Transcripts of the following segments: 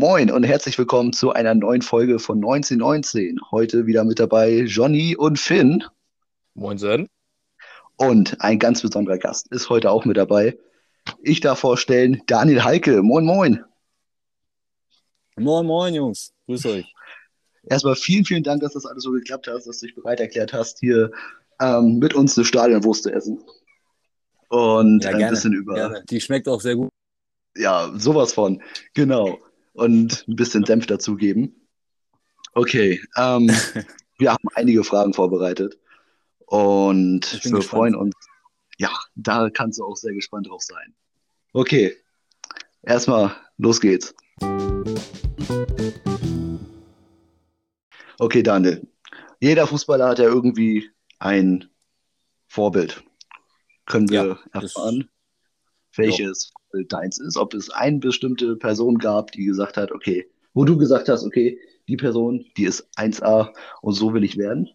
Moin und herzlich willkommen zu einer neuen Folge von 1919. Heute wieder mit dabei Johnny und Finn. Moin, Sven. Und ein ganz besonderer Gast ist heute auch mit dabei. Ich darf vorstellen Daniel Heike. Moin, moin. Moin, moin, Jungs. Grüß euch. Erstmal vielen, vielen Dank, dass das alles so geklappt hat, dass du dich bereit erklärt hast, hier ähm, mit uns eine Stadionwurst zu essen. Und Ja, ein gerne, bisschen über. gerne. Die schmeckt auch sehr gut. Ja, sowas von. Genau. Und ein bisschen Senf dazugeben. Okay. Ähm, wir haben einige Fragen vorbereitet. Und wir gespannt. freuen uns. Ja, da kannst du auch sehr gespannt drauf sein. Okay. Erstmal, los geht's. Okay, Daniel. Jeder Fußballer hat ja irgendwie ein Vorbild. Können wir Ja, erfahren, welches deins ist? Ob es eine bestimmte Person gab, die gesagt hat, okay, wo du gesagt hast, okay, die Person, die ist 1A und so will ich werden?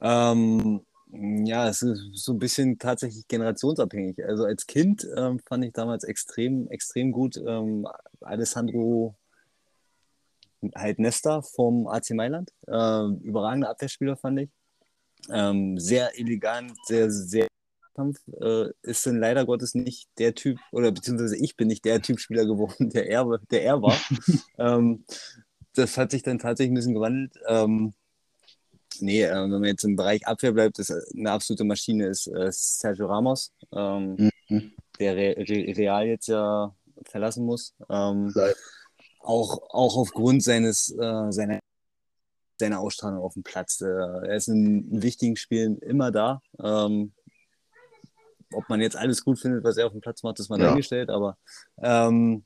Ähm, ja, es ist so ein bisschen tatsächlich generationsabhängig. Also als Kind ähm, fand ich damals extrem, extrem gut ähm, Alessandro halt Nesta vom AC Mailand. Ähm, überragender Abwehrspieler fand ich. Ähm, sehr elegant, sehr, sehr Kampf. Äh, ist dann leider Gottes nicht der Typ, oder beziehungsweise ich bin nicht der Typ Spieler geworden, der er, der er war. ähm, das hat sich dann tatsächlich ein bisschen gewandelt. Ähm, nee, äh, wenn man jetzt im Bereich Abwehr bleibt, ist eine absolute Maschine ist äh, Sergio Ramos, ähm, Mhm. der Re Re Real jetzt ja verlassen muss. Ähm, auch, auch aufgrund seines, äh, seiner, seiner Ausstrahlung auf dem Platz. Äh, er ist in, in wichtigen Spielen immer da. Ähm, ob man jetzt alles gut findet, was er auf dem Platz macht, ist mal Ja. dahingestellt, aber ähm,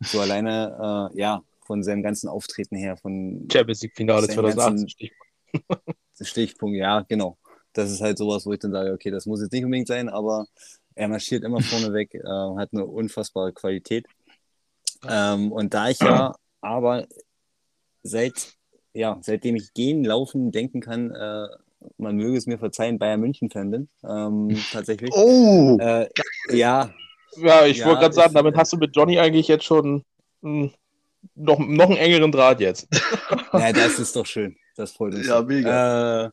so alleine, äh, ja, von seinem ganzen Auftreten her, von Champions League-Finale Seinen 2018. ganzen- Stichwort. Stichpunkt, ja, genau. Das ist halt sowas, wo ich dann sage, okay, das muss jetzt nicht unbedingt sein, aber er marschiert immer vorne weg, äh, hat eine unfassbare Qualität. Ähm, und da ich ja aber seit, ja, seitdem ich gehen, laufen, denken kann, äh, man möge es mir verzeihen, Bayern München-Fan bin, ähm, tatsächlich. Oh, Äh, ja, Ja, ich Ja, wollte gerade sagen, damit äh, hast du mit Johnny eigentlich jetzt schon mh, noch, noch einen engeren Draht jetzt. ja, das ist doch schön. Das freut uns. Ja, mega. Äh,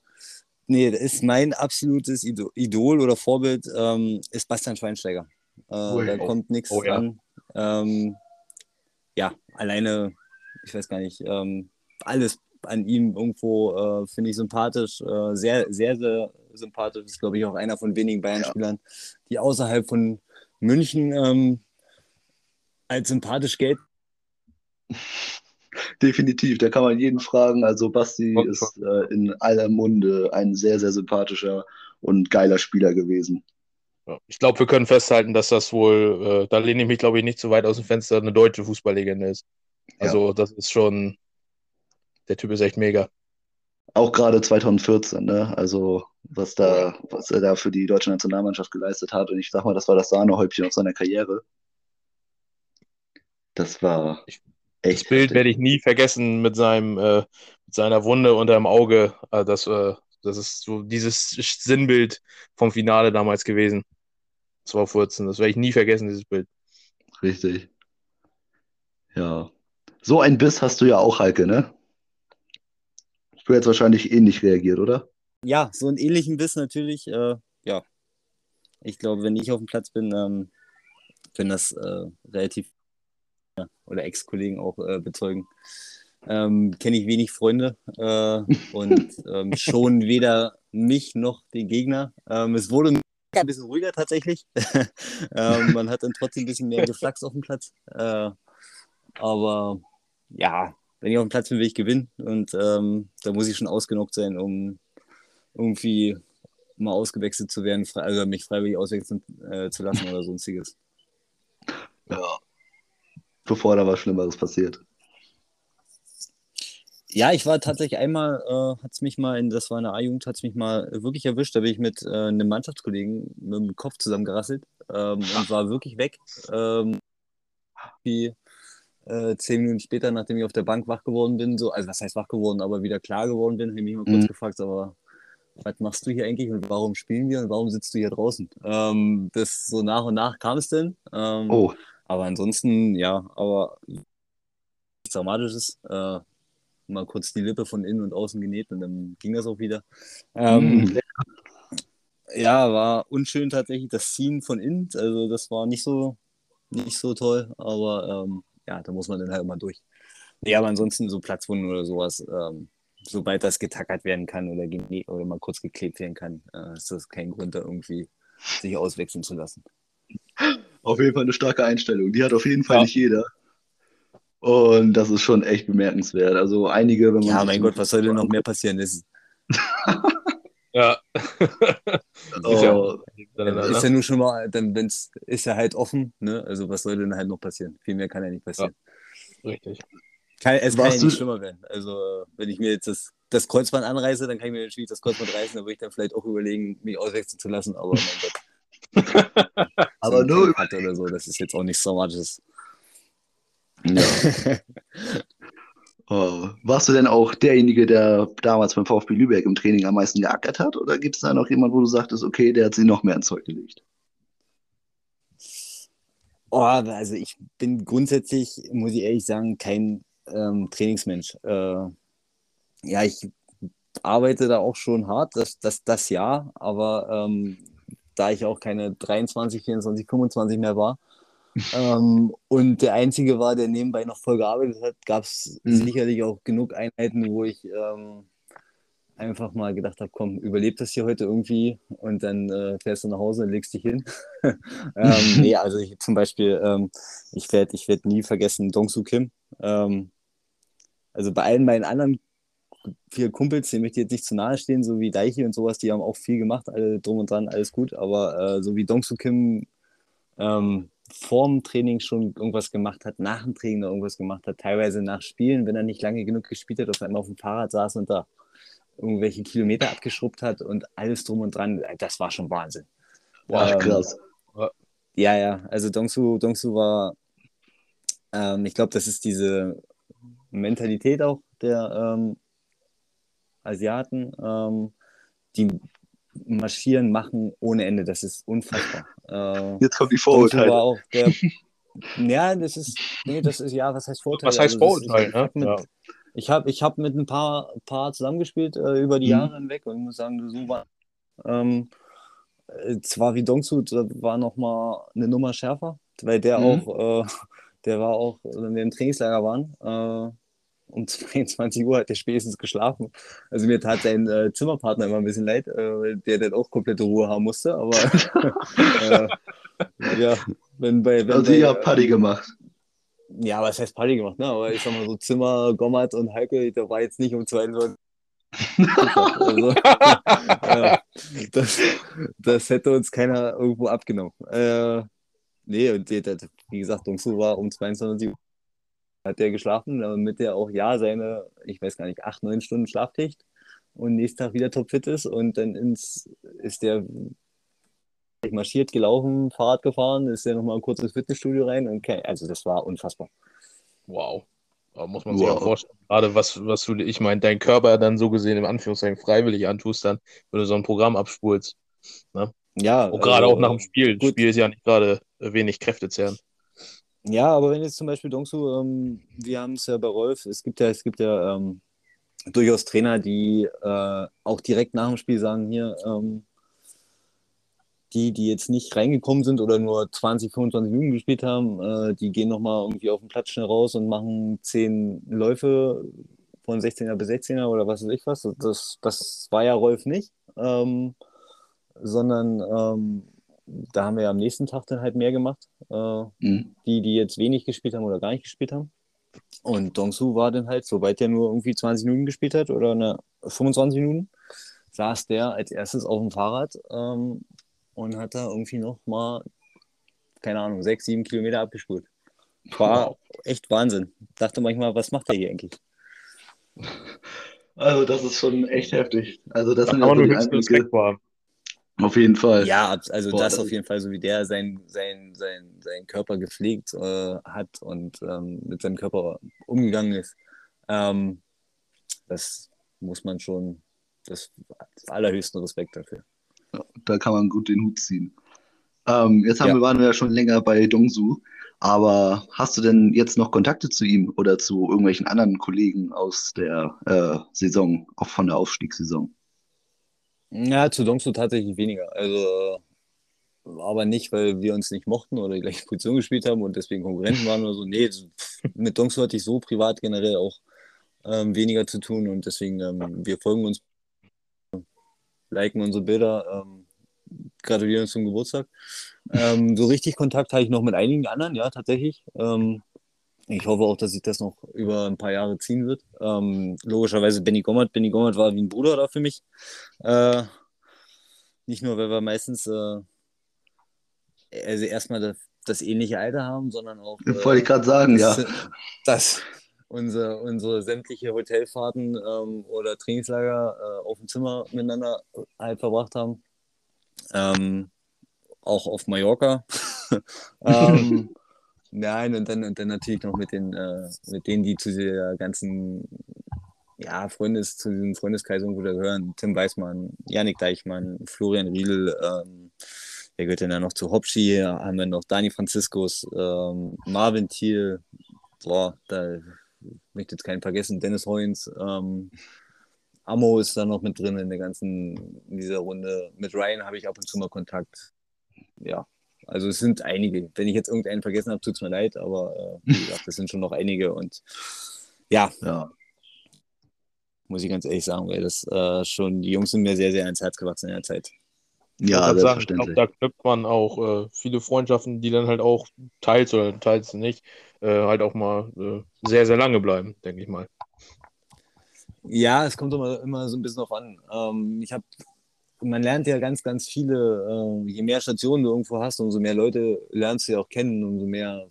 nee, das ist mein absolutes Ido- Idol oder Vorbild, ähm, ist Bastian Schweinsteiger. Äh, Ui. da kommt nichts Oh, ja. an. Ähm, ja, alleine, ich weiß gar nicht, ähm, alles an ihm irgendwo äh, finde ich sympathisch. Äh, sehr, sehr, sehr sympathisch. Ist, glaube ich, auch einer von wenigen Bayern-Spielern, die außerhalb von München ähm, als sympathisch gelten. definitiv. Da kann man jeden fragen. Also Basti Und- ist äh, in aller Munde ein sehr, sehr sympathischer und geiler Spieler gewesen. Ja, Ich glaube, wir können festhalten, dass das wohl, äh, da lehne ich mich, glaube ich, nicht zu weit aus dem Fenster, eine deutsche Fußballlegende ist. Also, das ist schon, der Typ ist echt mega. Auch gerade 2014, ne? Also was da, was er da für die deutsche Nationalmannschaft geleistet hat. Und ich sag mal, das war das Sahnehäubchen auf seiner Karriere. Das war echt Das Bild heftig. werde ich nie vergessen mit seinem, äh, mit seiner Wunde unter dem Auge. Äh, das, äh, das ist so dieses Sinnbild vom Finale damals gewesen. 2014. Das werde ich nie vergessen, dieses Bild. Richtig. Ja. So ein Biss hast du ja auch, Heike, ne? Du hättest wahrscheinlich ähnlich reagiert, oder? Ja, so einen ähnlichen Biss natürlich. Äh, ja, ich glaube, wenn ich auf dem Platz bin, ähm, können das äh, relativ ja, oder Ex-Kollegen auch äh, bezeugen. Ähm, Kenne ich wenig Freunde äh, und ähm, schon weder mich noch den Gegner. Ähm, es wurde ein bisschen ruhiger tatsächlich. ähm, man hat dann trotzdem ein bisschen mehr geflaxt auf dem Platz. Äh, aber ja, wenn ich auf dem Platz bin, will ich gewinnen. Und ähm, da muss ich schon ausgenockt sein, um irgendwie mal ausgewechselt zu werden, also mich freiwillig auswechseln äh, zu lassen oder sonstiges. Ja. Bevor da was Schlimmeres passiert. Ja, ich war tatsächlich einmal, äh, hat es mich mal, in, das war in der A-Jugend, hat es mich mal wirklich erwischt. Da bin ich mit äh, einem Mannschaftskollegen mit dem Kopf zusammengerasselt ähm, und war wirklich weg. Ähm, wie äh, zehn Minuten später, nachdem ich auf der Bank wach geworden bin, so, also was heißt wach geworden, aber wieder klar geworden bin, habe ich mich mal kurz Mhm. gefragt, aber was machst du hier eigentlich und warum spielen wir und warum sitzt du hier draußen? Ähm, das so nach und nach kam es denn. Ähm, Oh, Aber ansonsten, ja, aber nichts Dramatisches. Äh, mal kurz die Lippe von innen und außen genäht und dann ging das auch wieder. Ähm, Mhm. ja, war unschön tatsächlich das Ziehen von innen. Also das war nicht so, nicht so toll, aber ähm, ja, da muss man dann halt immer durch. Ja, aber ansonsten so Platzwunden oder sowas, ähm, sobald das getackert werden kann oder, oder mal kurz geklebt werden kann, äh, ist das kein Grund, da irgendwie sich auswechseln zu lassen. Auf jeden Fall eine starke Einstellung. Die hat auf jeden Fall Ja. nicht jeder. Und das ist schon echt bemerkenswert. Also einige, wenn man Ja, mein Gott, was soll denn noch mehr passieren? Das ist, Ja. Oh, Dann, ist ja nur schon mal, dann wenn's, ist ja halt offen, ne? Also was soll denn halt noch passieren? Viel mehr kann ja nicht passieren. Richtig. Kann, es kann ja nicht schlimmer werden. Also, wenn ich mir jetzt das, das Kreuzband anreiße, dann kann ich mir natürlich das Kreuzband reißen, dann würde ich dann vielleicht auch überlegen, mich auswechseln zu lassen, aber mein Gott. Aber so nur- oder so, das ist jetzt auch nichts Dramatisches. ja. Oh. Warst du denn auch derjenige, der damals beim VfB Lübeck im Training am meisten geackert hat? Oder gibt es da noch jemanden, wo du sagtest, okay, der hat sich noch mehr ins Zeug gelegt? Oh, also ich bin grundsätzlich, muss ich ehrlich sagen, kein ähm, Trainingsmensch. Äh, ja, ich arbeite da auch schon hart, das, das, das ja, aber ähm, da ich auch keine 23, 24, 25 mehr war ähm, und der Einzige war, der nebenbei noch voll gearbeitet hat, gab es Mhm. sicherlich auch genug Einheiten, wo ich ähm, einfach mal gedacht habe, komm, überleb das hier heute irgendwie und dann äh, fährst du nach Hause und legst dich hin. ähm, nee, also ich, zum Beispiel, ähm, ich werde ich werd nie vergessen Dongsu Kim. Ähm, also bei allen meinen anderen vier Kumpels, denen möchte ich jetzt nicht zu nahe stehen, so wie Daichi und sowas, die haben auch viel gemacht, alle drum und dran, alles gut, aber äh, so wie Dongsu Kim ähm, vorm Training schon irgendwas gemacht hat, nach dem Training noch irgendwas gemacht hat, teilweise nach Spielen, wenn er nicht lange genug gespielt hat, auf einmal auf dem Fahrrad saß und da irgendwelche Kilometer abgeschrubbt hat und alles drum und dran, das war schon Wahnsinn. Ach, Ähm, krass. Ja, ja, also Dongsu, Dongsu war, ähm, ich glaube, das ist diese Mentalität auch der ähm, Asiaten, ähm, die marschieren, machen ohne Ende. Das ist unfassbar. Äh, Jetzt kommen die Vorurteile. der. ja, das ist, nee, das ist, ja, was heißt Vorteil? Was heißt Also das ist- Vorurteil, Ich, habe ne? mit, Ja. ich hab, ich hab mit ein paar, paar zusammengespielt äh, über die Mhm. Jahre hinweg und ich muss sagen, so war. Ähm, äh, zwar wie Dongsu, da war noch mal eine Nummer schärfer, weil der Mhm. auch, äh, der war auch, wenn wir im Trainingslager waren, äh, um 22 Uhr hat der spätestens geschlafen. Also mir tat sein äh, Zimmerpartner immer ein bisschen leid, äh, weil der dann auch komplette Ruhe haben musste, aber äh, ja, wenn bei, wenn Also bei, ihr habt Party gemacht. ja, was heißt Party gemacht, ne? Aber ich sag mal so Zimmer, Gommert und Heike, da war jetzt nicht um 22 Uhr. also, äh, das, das hätte uns keiner irgendwo abgenommen. Äh, nee, und der, der, wie gesagt, Dongsu war um 22 Uhr hat der geschlafen, damit er auch ja seine, ich weiß gar nicht, acht, neun Stunden Schlaf kriegt und nächsten Tag wieder topfit ist und dann ins, ist der marschiert, gelaufen, Fahrrad gefahren, ist der nochmal kurz ins Fitnessstudio rein und okay, also das war unfassbar. Wow. Da muss man sich Wow. auch vorstellen, gerade was, was du, ich meine, dein Körper dann so gesehen im Anführungszeichen freiwillig antust, dann, wenn du so ein Programm abspulst. Ja, Und gerade also, auch nach dem Spiel. Das gut. Spiel ist ja nicht gerade wenig kräftezehrend. Ja, aber wenn jetzt zum Beispiel Dongsu, ähm, wir haben es ja bei Rolf, es gibt ja, es gibt ja ähm, durchaus Trainer, die äh, auch direkt nach dem Spiel sagen, hier, ähm, die, die jetzt nicht reingekommen sind oder nur 20, 25 Minuten gespielt haben, äh, die gehen nochmal irgendwie auf den Platz schnell raus und machen zehn Läufe von 16er bis 16er oder was weiß ich was. Das, das war ja Rolf nicht, ähm, sondern ähm, da haben wir ja am nächsten Tag dann halt mehr gemacht. Äh, Mhm. die, die jetzt wenig gespielt haben oder gar nicht gespielt haben. Und Dongsu war dann halt, sobald der nur irgendwie 20 Minuten gespielt hat oder eine 25 Minuten, saß der als erstes auf dem Fahrrad ähm, und hat da irgendwie noch mal, keine Ahnung, sechs, sieben Kilometer abgespult. War Wow. echt Wahnsinn. Dachte manchmal, was macht der hier eigentlich? Also das ist schon echt heftig. Also das Da sind man ja nur die höchsten Einblicke. Auf jeden Fall. Ja, also Boah, das das auf jeden Fall, so wie der sein, sein, sein, sein Körper gepflegt äh, hat und ähm, mit seinem Körper umgegangen ist. Ähm, das muss man schon, das, das allerhöchsten Respekt dafür. Da kann man gut den Hut ziehen. Ähm, jetzt haben Ja. wir, waren wir ja schon länger bei Dongsu. Aber hast du denn jetzt noch Kontakte zu ihm oder zu irgendwelchen anderen Kollegen aus der äh, Saison, auch von der Aufstiegssaison? Ja, zu Dongsu tatsächlich weniger. Also, aber nicht, weil wir uns nicht mochten oder die gleiche Position gespielt haben und deswegen Konkurrenten waren oder so. Nee, mit Dongsu hatte ich so privat generell auch ähm, weniger zu tun und deswegen, ähm, wir folgen uns, liken unsere Bilder, ähm, gratulieren uns zum Geburtstag. Ähm, so richtig Kontakt habe ich noch mit einigen anderen, ja, tatsächlich. Ähm, ich hoffe auch, dass sich das noch über ein paar Jahre ziehen wird. Ähm, logischerweise Benny Gommert. Benny Gommert war wie ein Bruder da für mich. Äh, nicht nur, weil wir meistens äh, also erstmal das, das, ähnliche Alter haben, sondern auch. Äh, Wollte ich gerade sagen, dass, ja. Dass unsere, unsere sämtliche Hotelfahrten ähm, oder Trainingslager äh, auf dem Zimmer miteinander halt verbracht haben. Ähm, auch auf Mallorca. ähm, nein, und dann, und dann natürlich noch mit, den, äh, mit denen, die zu der ganzen ja, Freundes, zu diesem Freundeskreis irgendwo da gehören. Tim Weißmann, Janik Deichmann, Florian Riedel, ähm, wer gehört denn da noch zu Hopschi? Haben wir noch Dani Franziskus, ähm, Marvin Thiel, boah, da möchte jetzt keinen vergessen, Dennis Heuns, ähm, Amo ist da noch mit drin in der ganzen, in dieser Runde. Mit Ryan habe ich ab und zu mal Kontakt. Ja, also es sind einige. Wenn ich jetzt irgendeinen vergessen habe, tut es mir leid, aber äh, wie gesagt, das sind schon noch einige und ja, ja. muss ich ganz ehrlich sagen, weil das äh, schon, die Jungs sind mir sehr, sehr ans Herz gewachsen in der Zeit. Ja, selbstverständlich. Sagen, ich glaube, da knüpft man auch äh, viele Freundschaften, die dann halt auch teils oder teils nicht, äh, halt auch mal äh, sehr, sehr lange bleiben, denke ich mal. Ja, es kommt immer, immer so ein bisschen drauf an. Ähm, ich habe, man lernt ja ganz, ganz viele, äh, je mehr Stationen du irgendwo hast, umso mehr Leute lernst du ja auch kennen, umso mehr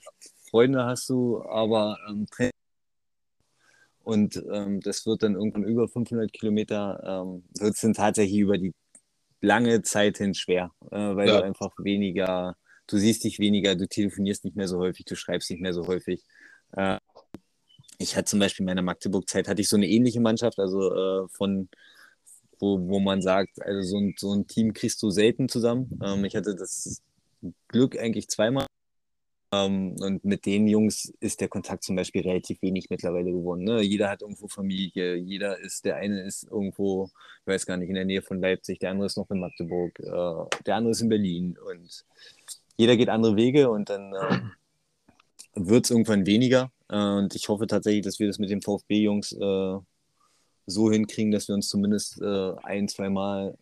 Freunde hast du, aber ähm, und ähm, das wird dann irgendwann über 500 Kilometer, ähm, wird es dann tatsächlich über die lange Zeit hin schwer, äh, weil ja. du einfach weniger, du siehst dich weniger, du telefonierst nicht mehr so häufig, du schreibst nicht mehr so häufig. Äh, ich hatte zum Beispiel in meiner Magdeburg-Zeit hatte ich so eine ähnliche Mannschaft, also äh, von wo, wo man sagt, also so ein, so ein Team kriegst du selten zusammen. Ähm, ich hatte das Glück eigentlich zweimal. Ähm, und mit den Jungs ist der Kontakt zum Beispiel relativ wenig mittlerweile geworden. Ne? Jeder hat irgendwo Familie, jeder ist, der eine ist irgendwo, ich weiß gar nicht, in der Nähe von Leipzig, der andere ist noch in Magdeburg, äh, der andere ist in Berlin und jeder geht andere Wege und dann äh, wird es irgendwann weniger. Äh, und ich hoffe tatsächlich, dass wir das mit den VfB-Jungs äh, so hinkriegen, dass wir uns zumindest äh, ein, zwei Mal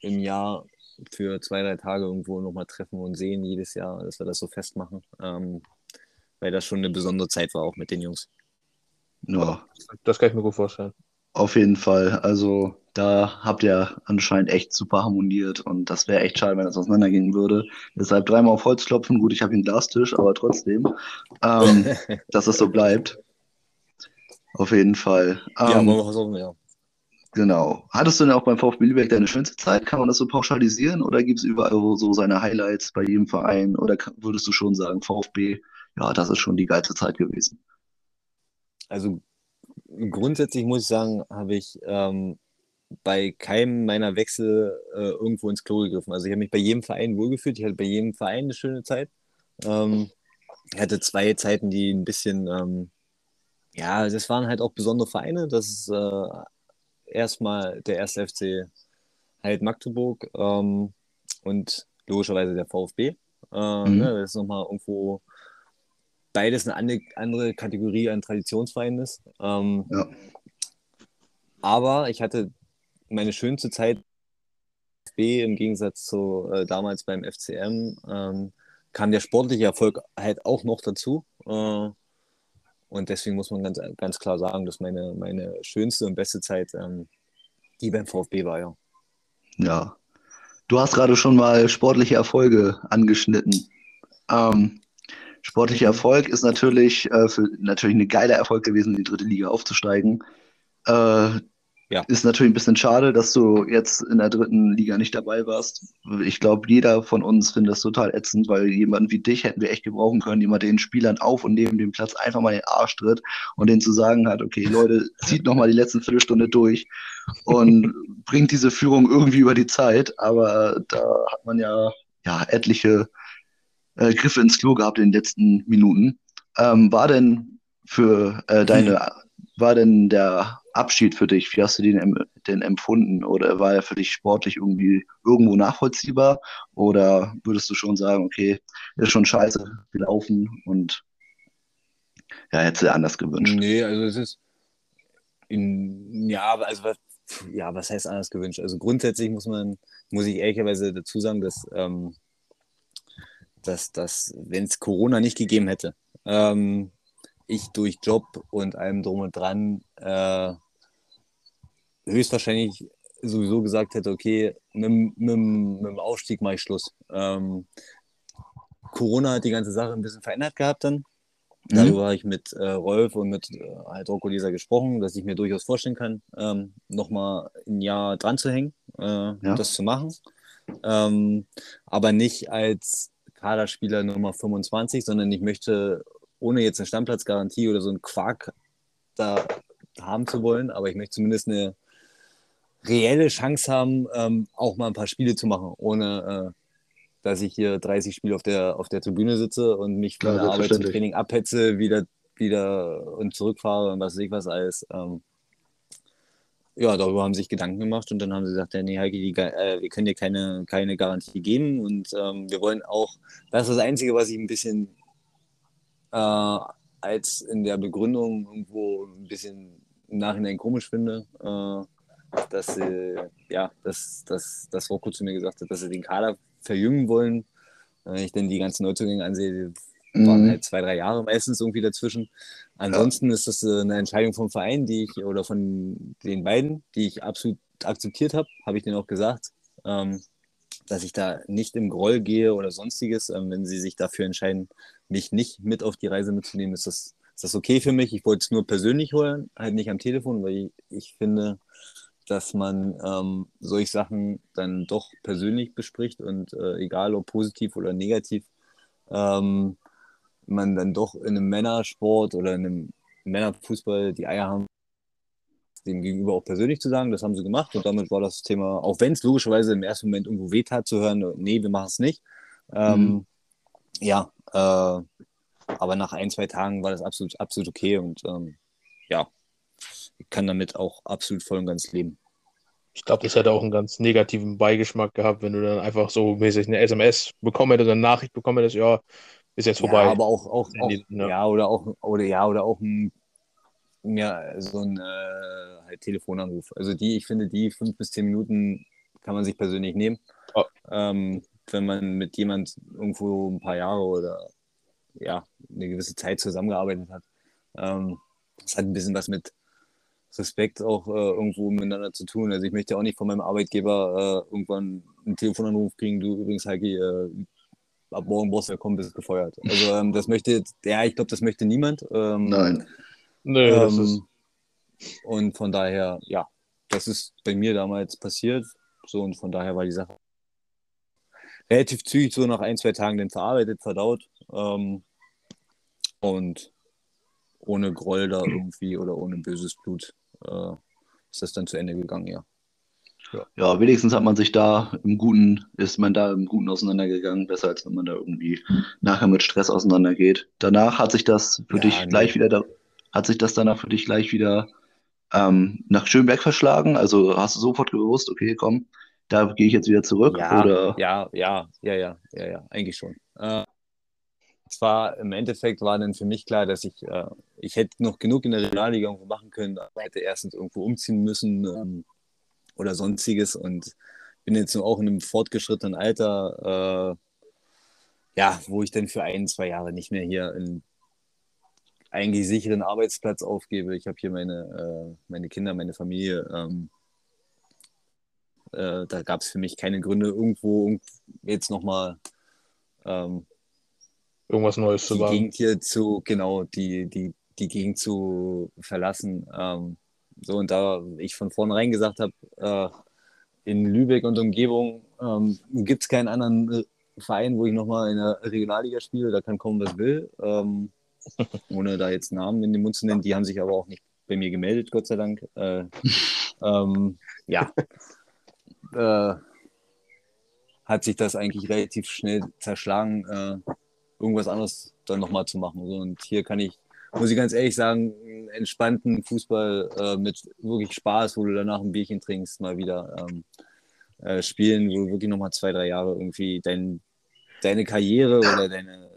im Jahr für zwei, drei Tage irgendwo nochmal treffen und sehen jedes Jahr, dass wir das so festmachen. Ähm, weil das schon eine besondere Zeit war, auch mit den Jungs. Ja. Das kann ich mir gut vorstellen. Auf jeden Fall. Also da habt ihr anscheinend echt super harmoniert und das wäre echt schade, wenn das auseinandergehen würde. Deshalb dreimal auf Holz klopfen. Gut, ich habe einen Glastisch, aber trotzdem, ähm, dass es so bleibt. Auf jeden Fall. Ähm, ja, wir hoffen, ja. Genau. Hattest du denn auch beim VfB Lübeck deine schönste Zeit? Kann man das so pauschalisieren oder gibt es überall so seine Highlights bei jedem Verein? Oder würdest du schon sagen, VfB, ja, das ist schon die geilste Zeit gewesen? Also grundsätzlich muss ich sagen, habe ich ähm, bei keinem meiner Wechsel äh, irgendwo ins Klo gegriffen. Also ich habe mich bei jedem Verein wohlgefühlt. Ich hatte bei jedem Verein eine schöne Zeit. Ähm, ich hatte zwei Zeiten, die ein bisschen, ähm, ja, das waren halt auch besondere Vereine. Das ist äh, erstmal der erste FC halt Magdeburg ähm, und logischerweise der VfB. Äh, mhm. ne, das ist nochmal irgendwo beides eine andere Kategorie an Traditionsvereinen ist. Ähm, ja. Aber ich hatte meine schönste Zeit B im Gegensatz zu äh, damals beim FCM ähm, kam der sportliche Erfolg halt auch noch dazu. Äh, und deswegen muss man ganz, ganz klar sagen, dass meine, meine schönste und beste Zeit ähm, die beim VfB war, ja. Ja. Du hast gerade schon mal sportliche Erfolge angeschnitten. Ähm, sportlicher Erfolg ist natürlich, äh, für, natürlich eine geile Erfolg gewesen, in die dritte Liga aufzusteigen. Äh, ja. Ist natürlich ein bisschen schade, dass du jetzt in der dritten Liga nicht dabei warst. Ich glaube, jeder von uns findet das total ätzend, weil jemanden wie dich hätten wir echt gebrauchen können, jemand den Spielern auf und neben dem Platz einfach mal den Arsch tritt und denen zu sagen hat, okay, Leute, zieht noch mal die letzten Viertelstunde durch und bringt diese Führung irgendwie über die Zeit. Aber da hat man ja, ja etliche äh, Griffe ins Klo gehabt in den letzten Minuten. Ähm, war denn für äh, deine, mhm. war denn der Abschied für dich, wie hast du den, denn empfunden? Oder war er für dich sportlich irgendwie irgendwo nachvollziehbar? Oder würdest du schon sagen, okay, ist schon scheiße gelaufen und ja, hätte du anders gewünscht? Nee, also es ist in, ja, also was, ja, was heißt anders gewünscht? Also grundsätzlich muss man, muss ich ehrlicherweise dazu sagen, dass, ähm, dass, dass wenn es Corona nicht gegeben hätte, ähm, ich durch Job und allem drum und dran äh, höchstwahrscheinlich sowieso gesagt hätte, okay, mit, mit, mit dem Aufstieg mache ich Schluss. Ähm, Corona hat die ganze Sache ein bisschen verändert gehabt dann. Mhm. Darüber habe ich mit äh, Rolf und mit äh, halt Rocco Lisa gesprochen, dass ich mir durchaus vorstellen kann, ähm, nochmal ein Jahr dran zu hängen, äh, ja. das zu machen. Ähm, aber nicht als Kaderspieler Nummer 25, sondern ich möchte, ohne jetzt eine Stammplatzgarantie oder so einen Quark da haben zu wollen, aber ich möchte zumindest eine reelle Chance haben, ähm, auch mal ein paar Spiele zu machen, ohne äh, dass ich hier 30 Spiele auf der, auf der Tribüne sitze und mich von ja, der Arbeit zum Training abhetze, wieder, wieder und zurückfahre und was weiß ich was alles. Ähm, ja, darüber haben sie sich Gedanken gemacht und dann haben sie gesagt, ja, nee, Heike, die, äh, wir können dir keine, keine Garantie geben und ähm, wir wollen auch, das ist das Einzige, was ich ein bisschen äh, als in der Begründung irgendwo ein bisschen im Nachhinein komisch finde, äh, dass sie, ja, dass, dass, dass Rocco zu mir gesagt hat, dass sie den Kader verjüngen wollen. Wenn ich denn die ganzen Neuzugänge ansehe, die waren mhm. halt zwei, drei Jahre meistens irgendwie dazwischen. Ansonsten ja. ist das äh, eine Entscheidung vom Verein, die ich oder von den beiden, die ich absolut akzeptiert habe, habe ich denen auch gesagt, ähm, dass ich da nicht im Groll gehe oder sonstiges. Ähm, wenn sie sich dafür entscheiden, mich nicht mit auf die Reise mitzunehmen, ist das, ist das okay für mich. Ich wollte es nur persönlich holen, halt nicht am Telefon, weil ich, ich finde, dass man ähm, solche Sachen dann doch persönlich bespricht und äh, egal ob positiv oder negativ, ähm, man dann doch in einem Männersport oder in einem Männerfußball die Eier haben, dem Gegenüber auch persönlich zu sagen. Das haben sie gemacht und damit war das Thema, auch wenn es logischerweise im ersten Moment irgendwo wehtat zu hören, nee, wir machen es nicht. Ähm, mhm. Ja, äh, aber nach ein, zwei Tagen war das absolut, absolut okay und ähm, ja, kann damit auch absolut voll und ganz leben. Ich glaube, das hätte auch einen ganz negativen Beigeschmack gehabt, wenn du dann einfach so mäßig eine SMS bekommen hättest, eine Nachricht bekommen hättest, ja, ist jetzt vorbei. Ja, aber auch, auch, auch ja. ja. oder auch, oder ja, oder auch ein, ja, so ein äh, halt Telefonanruf. Also die, ich finde, die fünf bis zehn Minuten kann man sich persönlich nehmen. Oh. Ähm, wenn man mit jemand irgendwo ein paar Jahre oder ja, eine gewisse Zeit zusammengearbeitet hat. Ähm, das hat ein bisschen was mit Respekt auch äh, irgendwo miteinander zu tun. Also ich möchte auch nicht von meinem Arbeitgeber äh, irgendwann einen Telefonanruf kriegen, du übrigens, Heiki, äh, ab morgen brauchst du ja kommen, bist gefeuert. Also ähm, das möchte, ja, ich glaube, das möchte niemand. Ähm, Nein. Nee, das ähm, ist... Und von daher, ja, das ist bei mir damals passiert. So, und von daher war die Sache relativ zügig, so nach ein, zwei Tagen dann verarbeitet, verdaut. Ähm, und ohne Groll da irgendwie oder ohne böses Blut äh, ist das dann zu Ende gegangen, ja. ja. Ja, wenigstens hat man sich da im Guten, ist man da im Guten auseinandergegangen, besser als wenn man da irgendwie nachher mit Stress auseinandergeht. Danach hat sich das für ja, dich nee. gleich wieder, da, hat sich das danach für dich gleich wieder ähm, nach Schönberg verschlagen? Also hast du sofort gewusst, okay, komm, da gehe ich jetzt wieder zurück? Ja, oder? ja, ja, ja, ja, ja, ja, eigentlich schon. Äh, zwar im Endeffekt war dann für mich klar, dass ich, äh, ich hätte noch genug in der Regionalliga irgendwo machen können, aber hätte erstens irgendwo umziehen müssen ähm, oder sonstiges und bin jetzt auch in einem fortgeschrittenen Alter, äh, ja, wo ich dann für ein, zwei Jahre nicht mehr hier einen eigentlich sicheren Arbeitsplatz aufgebe. Ich habe hier meine, äh, meine Kinder, meine Familie. Ähm, äh, da gab es für mich keine Gründe, irgendwo jetzt nochmal ähm, irgendwas Neues zu wagen. Die Gegend hier zu, genau, die, die, die Gegend zu verlassen. Ähm, so, und da ich von vornherein gesagt habe, äh, in Lübeck und Umgebung ähm, gibt es keinen anderen Verein, wo ich nochmal in der Regionalliga spiele, da kann kommen, was will. Ähm, ohne da jetzt Namen in den Mund zu nennen. Die haben sich aber auch nicht bei mir gemeldet, Gott sei Dank. Äh, ähm, ja. Äh, hat sich das eigentlich relativ schnell zerschlagen. Äh, irgendwas anderes dann nochmal zu machen. So, und hier kann ich, muss ich ganz ehrlich sagen, einen entspannten Fußball äh, mit wirklich Spaß, wo du danach ein Bierchen trinkst, mal wieder ähm, äh, spielen, wo du wirklich nochmal zwei, drei Jahre irgendwie dein, deine Karriere oder deine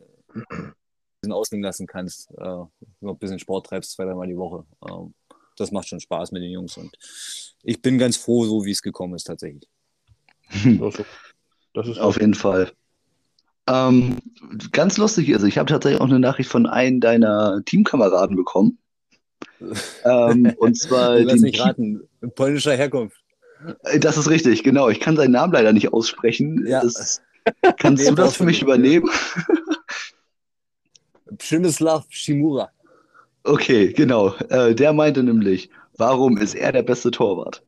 bisschen auslegen lassen kannst, äh, noch ein bisschen Sport treibst, zwei, dreimal die Woche. Ähm, das macht schon Spaß mit den Jungs und ich bin ganz froh, so wie es gekommen ist tatsächlich. Das ist Auf jeden Fall. Ähm, ganz lustig ist, ich habe tatsächlich auch eine Nachricht von einem deiner Teamkameraden bekommen. ähm, und zwar. Lass mich raten, polnischer Herkunft. Äh, das ist richtig, genau. Ich kann seinen Namen leider nicht aussprechen. Ja. Das, kannst du das für mich übernehmen? Przemyslav Shimura. Okay, genau. Äh, der meinte nämlich, warum ist er der beste Torwart?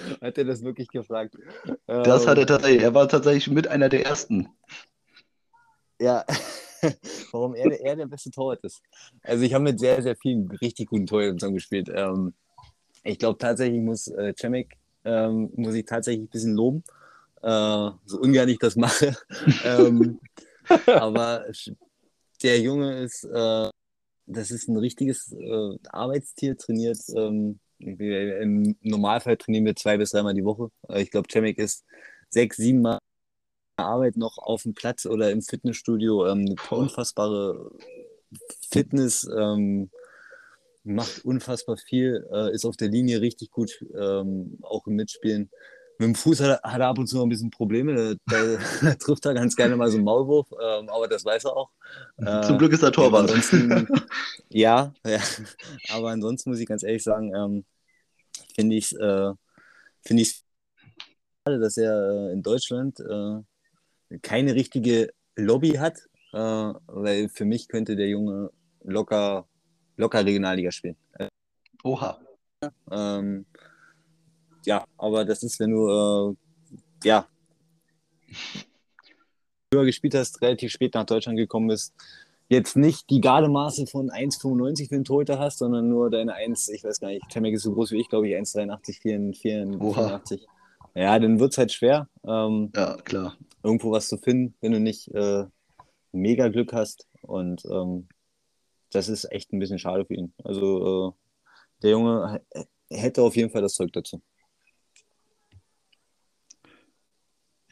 hat er das wirklich gefragt? Das hat er ähm. tatsächlich. Er war tatsächlich mit einer der ersten. Ja, warum er, er der beste Torwart ist. Also ich habe mit sehr, sehr vielen richtig guten Torhütern zusammengespielt. Ähm, ich glaube tatsächlich muss äh, Cemek, ähm, muss ich tatsächlich ein bisschen loben. Äh, so ungern ich das mache. ähm, aber der Junge ist, äh, das ist ein richtiges äh, Arbeitstier, trainiert. Ähm, Im Normalfall trainieren wir zwei bis dreimal die Woche. Äh, ich glaube, Cemek ist sechs, sieben Mal Arbeit noch auf dem Platz oder im Fitnessstudio. Ähm, unfassbare Fitness, ähm, macht unfassbar viel, äh, ist auf der Linie richtig gut, ähm, auch im Mitspielen. Mit dem Fuß hat er, hat er, ab und zu noch ein bisschen Probleme. Da, da trifft er ganz gerne mal so einen Maulwurf, ähm, aber das weiß er auch. Zum Glück ist er Torwart. ja, ja, aber ansonsten muss ich ganz ehrlich sagen, ähm, finde ich es äh, find schade, dass er äh, in Deutschland äh, keine richtige Lobby hat, äh, weil für mich könnte der Junge locker, locker Regionalliga spielen. Oha. Ähm, ja, aber das ist, wenn du äh, ja höher gespielt hast, relativ spät nach Deutschland gekommen bist, jetzt nicht die Gardemaße von 1,95 für den Torhüter hast, sondern nur deine 1, ich weiß gar nicht, Temek ist so groß wie ich, glaube ich, 1,83, 84. Ja, dann wird es halt schwer. Ähm, ja, klar. Irgendwo was zu finden, wenn du nicht äh, mega Glück hast. Und ähm, das ist echt ein bisschen schade für ihn. Also äh, der Junge hätte auf jeden Fall das Zeug dazu.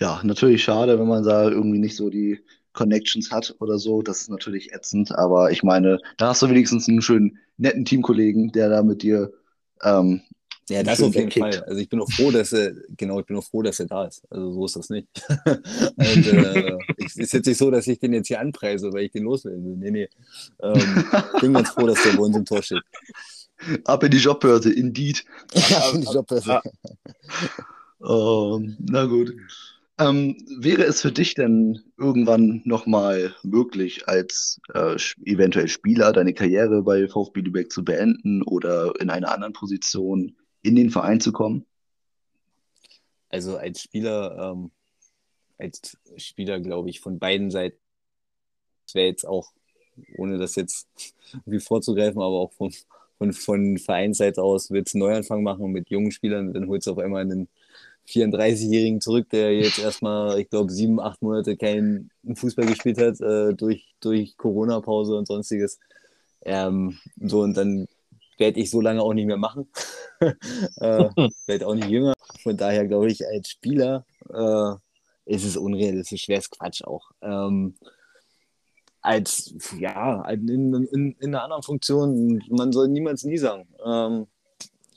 ja, natürlich schade, wenn man da irgendwie nicht so die Connections hat oder so. Das ist natürlich ätzend, aber ich meine, da hast du wenigstens einen schönen, netten Teamkollegen, der da mit dir. Ähm, ja, das auf jeden. Fall. Also ich bin auch froh, dass er, genau, ich bin auch froh, dass er da ist. Also so ist das nicht. Und, äh, es ist jetzt nicht so, dass ich den jetzt hier anpreise, weil ich den loswerden will. Nee, nee. Ähm, ich bin ganz froh, dass der bei uns im Tor steht. Ab in die Jobbörse, indeed. Ab in die Jobbörse. Oh, na gut. Ähm, wäre es für dich denn irgendwann nochmal möglich, als äh, eventuell Spieler deine Karriere bei VfB Lübeck zu beenden oder in einer anderen Position in den Verein zu kommen? Also als Spieler, ähm, als Spieler glaube ich von beiden Seiten, das wäre jetzt auch, ohne das jetzt irgendwie vorzugreifen, aber auch von, von, von Vereinsseite aus, es einen Neuanfang machen mit jungen Spielern, dann holst du auf einmal einen 34-Jährigen zurück, der jetzt erstmal, ich glaube, sieben, acht Monate keinen Fußball gespielt hat, äh, durch, durch Corona-Pause und sonstiges. Ähm, so, und dann werde ich so lange auch nicht mehr machen. äh, werde auch nicht jünger. Von daher glaube ich, als Spieler äh, ist es unrealistisch, wäre es Quatsch auch. Ähm, als, ja, in, in, in, einer anderen Funktion, man soll niemals nie sagen. Ähm,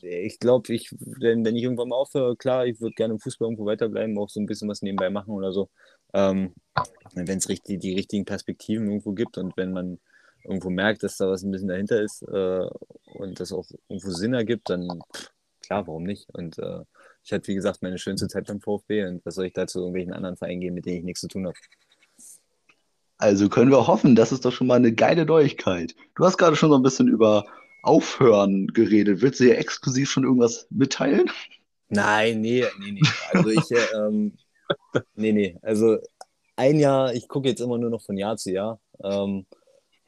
ich glaube, ich, wenn, wenn ich irgendwann mal aufhöre, klar, ich würde gerne im Fußball irgendwo weiterbleiben, auch so ein bisschen was nebenbei machen oder so. Ähm, wenn es richtig, die richtigen Perspektiven irgendwo gibt und wenn man irgendwo merkt, dass da was ein bisschen dahinter ist äh, und das auch irgendwo Sinn ergibt, dann klar, warum nicht? Und äh, ich hatte, wie gesagt, meine schönste Zeit beim VfB und was soll ich da zu irgendwelchen anderen Vereinen gehen, mit denen ich nichts zu tun habe? Also können wir hoffen, das ist doch schon mal eine geile Neuigkeit. Du hast gerade schon so ein bisschen über Aufhören geredet. Willst du hier exklusiv schon irgendwas mitteilen? Nein, nee, nee, nee. Also ich, äh, ähm, nee, nee. Also ein Jahr, ich gucke jetzt immer nur noch von Jahr zu Jahr. Ähm,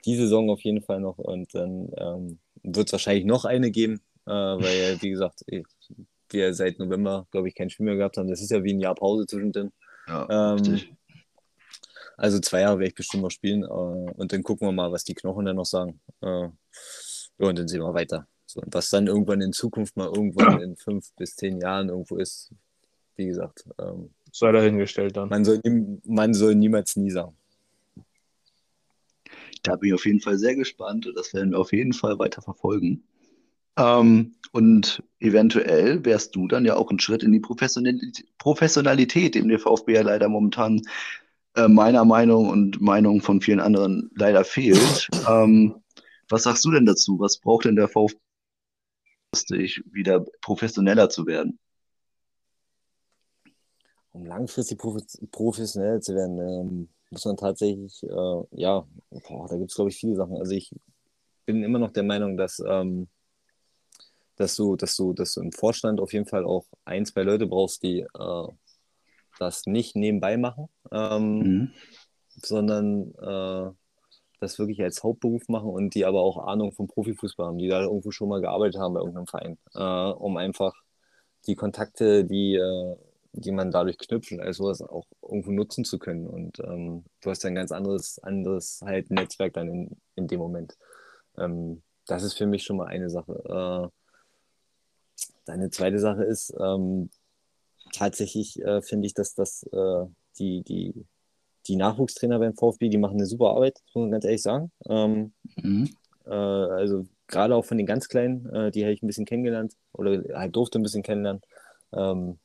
die Saison auf jeden Fall noch und dann ähm, wird es wahrscheinlich noch eine geben, äh, weil, wie gesagt, ich, wir seit November, glaube ich, kein Spiel mehr gehabt haben. Das ist ja wie ein Jahr Pause zwischendrin. Ja, Ähm. Also zwei Jahre werde ich bestimmt noch spielen äh, und dann gucken wir mal, was die Knochen dann noch sagen. Äh, ja, und dann sehen wir weiter. So, und was dann irgendwann in Zukunft mal irgendwann in fünf bis zehn Jahren irgendwo ist, wie gesagt, ähm, Sei dahingestellt dann. man, soll, nie- man soll niemals nie sagen. Da bin ich auf jeden Fall sehr gespannt und das werden wir auf jeden Fall weiter verfolgen. Ähm, und eventuell wärst du dann ja auch ein Schritt in die Professionalität, Professionalität, dem der VfB ja leider momentan äh, meiner Meinung und Meinung von vielen anderen leider fehlt. Ähm, was sagst du denn dazu? Was braucht denn der VfB, wieder professioneller zu werden? Um langfristig profe- professionell zu werden, ähm, muss man tatsächlich, äh, ja, boah, da gibt es, glaube ich, viele Sachen. Also ich bin immer noch der Meinung, dass, ähm, dass, du, dass, du, dass du im Vorstand auf jeden Fall auch ein, zwei Leute brauchst, die äh, das nicht nebenbei machen, ähm, Mhm. sondern äh, das wirklich als Hauptberuf machen und die aber auch Ahnung vom Profifußball haben, die da irgendwo schon mal gearbeitet haben bei irgendeinem Verein, äh, um einfach die Kontakte, die, äh, die man dadurch knüpft all sowas auch irgendwo nutzen zu können. Und ähm, du hast ein ganz anderes, anderes halt Netzwerk dann in, in dem Moment. Ähm, das ist für mich schon mal eine Sache. Äh, eine zweite Sache ist, ähm, tatsächlich äh, finde ich, dass das äh, die, die, die Nachwuchstrainer beim VfB, die machen eine super Arbeit, muss man ganz ehrlich sagen. Ähm, Mhm. äh, also gerade auch von den ganz Kleinen, äh, die habe ich ein bisschen kennengelernt oder halt durfte ein bisschen kennenlernen. Ähm,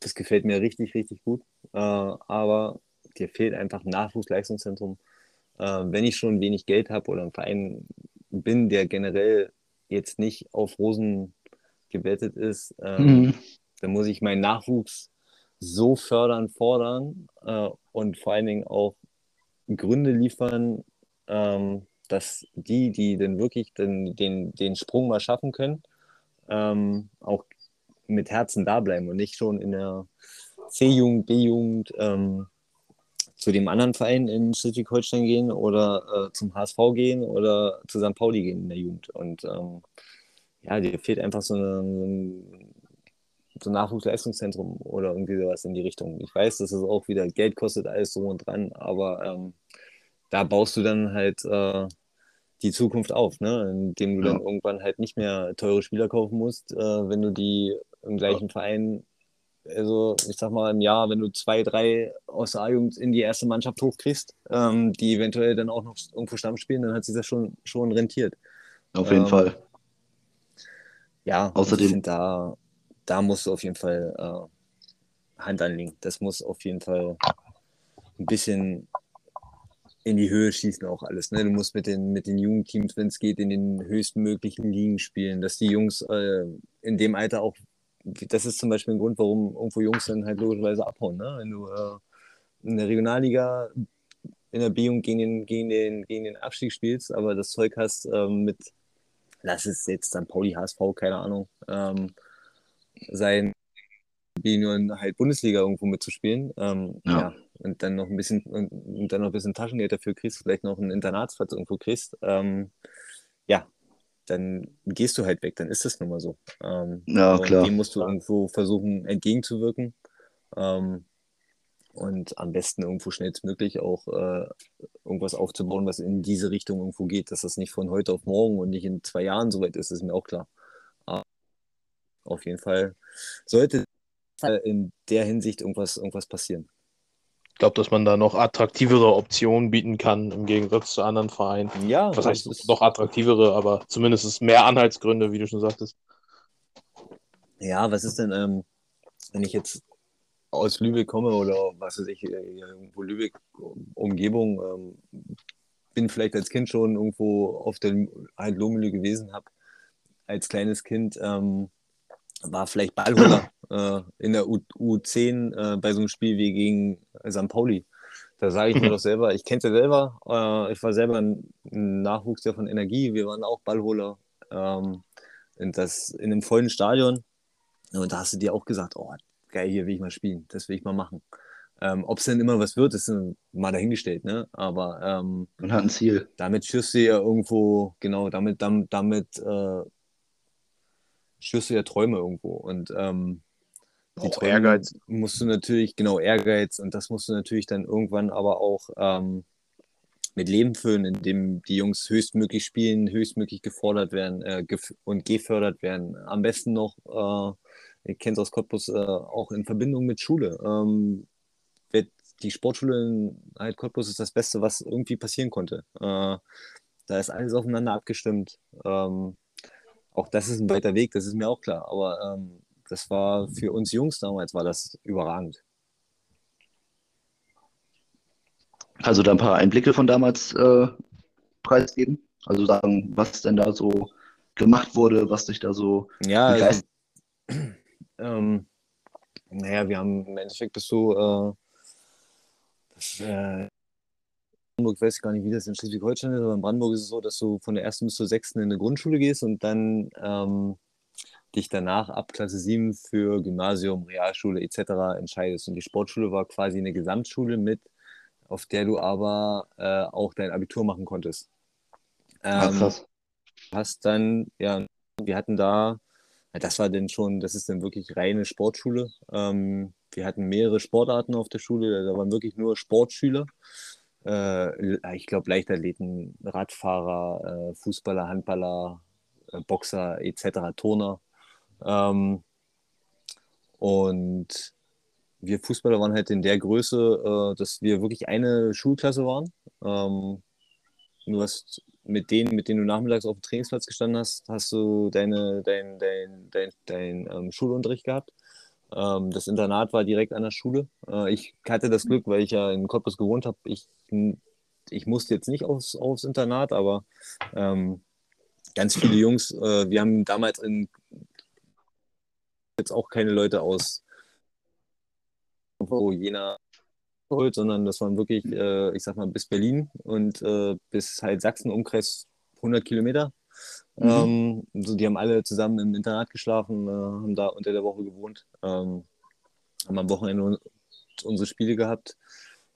das gefällt mir richtig, richtig gut. Äh, aber dir fehlt einfach ein Nachwuchsleistungszentrum. Äh, wenn ich schon wenig Geld habe oder ein Verein bin, der generell jetzt nicht auf Rosen gebettet ist, ähm, Mhm. dann muss ich meinen Nachwuchs so fördern, fordern äh, und vor allen Dingen auch Gründe liefern, ähm, dass die, die dann wirklich den, den, den Sprung mal schaffen können, ähm, auch mit Herzen da bleiben und nicht schon in der C-Jugend, B-Jugend ähm, zu dem anderen Verein in Schleswig-Holstein gehen oder äh, zum HSV gehen oder zu St. Pauli gehen in der Jugend. Und ähm, ja, dir fehlt einfach so, eine, so Nachwuchsleistungszentrum oder irgendwie sowas in die Richtung. Ich weiß, dass es auch wieder Geld kostet, alles so und dran, aber ähm, da baust du dann halt äh, die Zukunft auf, ne? indem du Ja. dann irgendwann halt nicht mehr teure Spieler kaufen musst, äh, wenn du die im gleichen Verein, also ich sag mal im Jahr, wenn du zwei, drei aus der A-Jugend in die erste Mannschaft hochkriegst, ähm, die eventuell dann auch noch irgendwo Stamm spielen, dann hat sich das schon, schon rentiert. Auf jeden Ähm, Fall. Ja, Außerdem- da, da musst du auf jeden Fall äh, Hand anlegen. Das muss auf jeden Fall ein bisschen in die Höhe schießen auch alles. Ne? Du musst mit den, mit den Jugendteams, wenn es geht, in den höchstmöglichen Ligen spielen, dass die Jungs äh, in dem Alter auch, das ist zum Beispiel ein Grund, warum irgendwo Jungs dann halt logischerweise abhauen. Ne? Wenn du äh, in der Regionalliga in der B-Jugend gegen den, gegen, den, gegen den Abstieg spielst, aber das Zeug hast ähm, mit, lass es jetzt dann Pauli HSV, keine Ahnung, ähm, sein Junioren halt Bundesliga irgendwo mitzuspielen. Ähm, Ja. ja. Und dann noch ein bisschen und, und dann noch ein bisschen Taschengeld dafür kriegst, vielleicht noch einen Internatsplatz irgendwo kriegst, ähm, ja, dann gehst du halt weg, dann ist das nun mal so. Ähm, Ja, klar. Dem musst du irgendwo versuchen entgegenzuwirken. Ähm, und am besten irgendwo schnellstmöglich auch äh, irgendwas aufzubauen, was in diese Richtung irgendwo geht, dass das nicht von heute auf morgen und nicht in zwei Jahren soweit ist, ist mir auch klar. Auf jeden Fall sollte in der Hinsicht irgendwas, irgendwas passieren. Ich glaube, dass man da noch attraktivere Optionen bieten kann im Gegensatz zu anderen Vereinen. Ja, Was heißt ist- noch attraktivere, aber zumindest ist mehr Anhaltsgründe, wie du schon sagtest. Ja, was ist denn, ähm, wenn ich jetzt aus Lübeck komme oder was weiß ich, äh, irgendwo Lübeck Umgebung, ähm, bin vielleicht als Kind schon irgendwo auf der Lohmühle gewesen, habe als kleines Kind ähm, war vielleicht Ballholer äh, in der U U10 äh, bei so einem Spiel wie gegen St. Pauli. Da sage ich mir doch selber, ich kenne es ja selber, äh, ich war selber ein, ein Nachwuchs der von Energie, wir waren auch Ballholer. Ähm, und das in einem vollen Stadion. Und da hast du dir auch gesagt, oh, geil, hier will ich mal spielen, das will ich mal machen. Ähm, Ob es denn immer was wird, ist mal dahingestellt, ne? Aber ähm, Man hat ein Ziel. damit schürst du ja irgendwo, genau, damit, damit, damit äh, schürst du ja Träume irgendwo. Und ähm, die Auch Träume Ehrgeiz. musst du natürlich, genau, Ehrgeiz und das musst du natürlich dann irgendwann aber auch ähm, mit Leben füllen, indem die Jungs höchstmöglich spielen, höchstmöglich gefordert werden äh, gef und gefördert werden. Am besten noch, äh, ihr kennt es aus Cottbus, äh, auch in Verbindung mit Schule. Ähm, die Sportschule in halt Cottbus ist das Beste, was irgendwie passieren konnte. Äh, da ist alles aufeinander abgestimmt. Ähm, auch das ist ein weiter Weg, das ist mir auch klar. Aber ähm, das war für uns Jungs damals war das überragend. Also da ein paar Einblicke von damals äh, preisgeben. Also sagen, was denn da so gemacht wurde, was dich da so Ja, also, ähm, naja, wir haben im Endeffekt bist du, äh, das, äh, Brandenburg weiß ich gar nicht, wie das in Schleswig-Holstein ist, aber in Brandenburg ist es so, dass du von der ersten bis zur sechsten in eine Grundschule gehst und dann ähm, dich danach ab Klasse 7 für Gymnasium, Realschule etc. entscheidest. Und die Sportschule war quasi eine Gesamtschule mit, auf der du aber äh, auch dein Abitur machen konntest. Ah, Ähm, krass. hast dann, ja, wir hatten da, das war denn schon, das ist dann wirklich reine Sportschule. Ähm, wir hatten mehrere Sportarten auf der Schule, da waren wirklich nur Sportschüler. Äh, ich glaube, Leichtathleten, Radfahrer, äh, Fußballer, Handballer, äh, Boxer etc., Turner. Ähm, und wir Fußballer waren halt in der Größe, äh, dass wir wirklich eine Schulklasse waren. Ähm, du hast mit denen, mit denen du nachmittags auf dem Trainingsplatz gestanden hast, hast du deine, dein, dein, dein, dein ähm, Schulunterricht gehabt. Ähm, das Internat war direkt an der Schule. Äh, ich hatte das Glück, weil ich ja in Cottbus gewohnt habe. Ich, ich musste jetzt nicht aufs, aufs Internat, aber ähm, ganz viele Jungs, äh, wir haben damals in jetzt auch keine Leute aus Jena geholt, sondern das waren wirklich, äh, ich sag mal, bis Berlin und äh, bis halt Sachsen, Umkreis 100 Kilometer. Mhm. Ähm, so, die haben alle zusammen im Internat geschlafen, äh, haben da unter der Woche gewohnt, ähm, haben am Wochenende un unsere Spiele gehabt.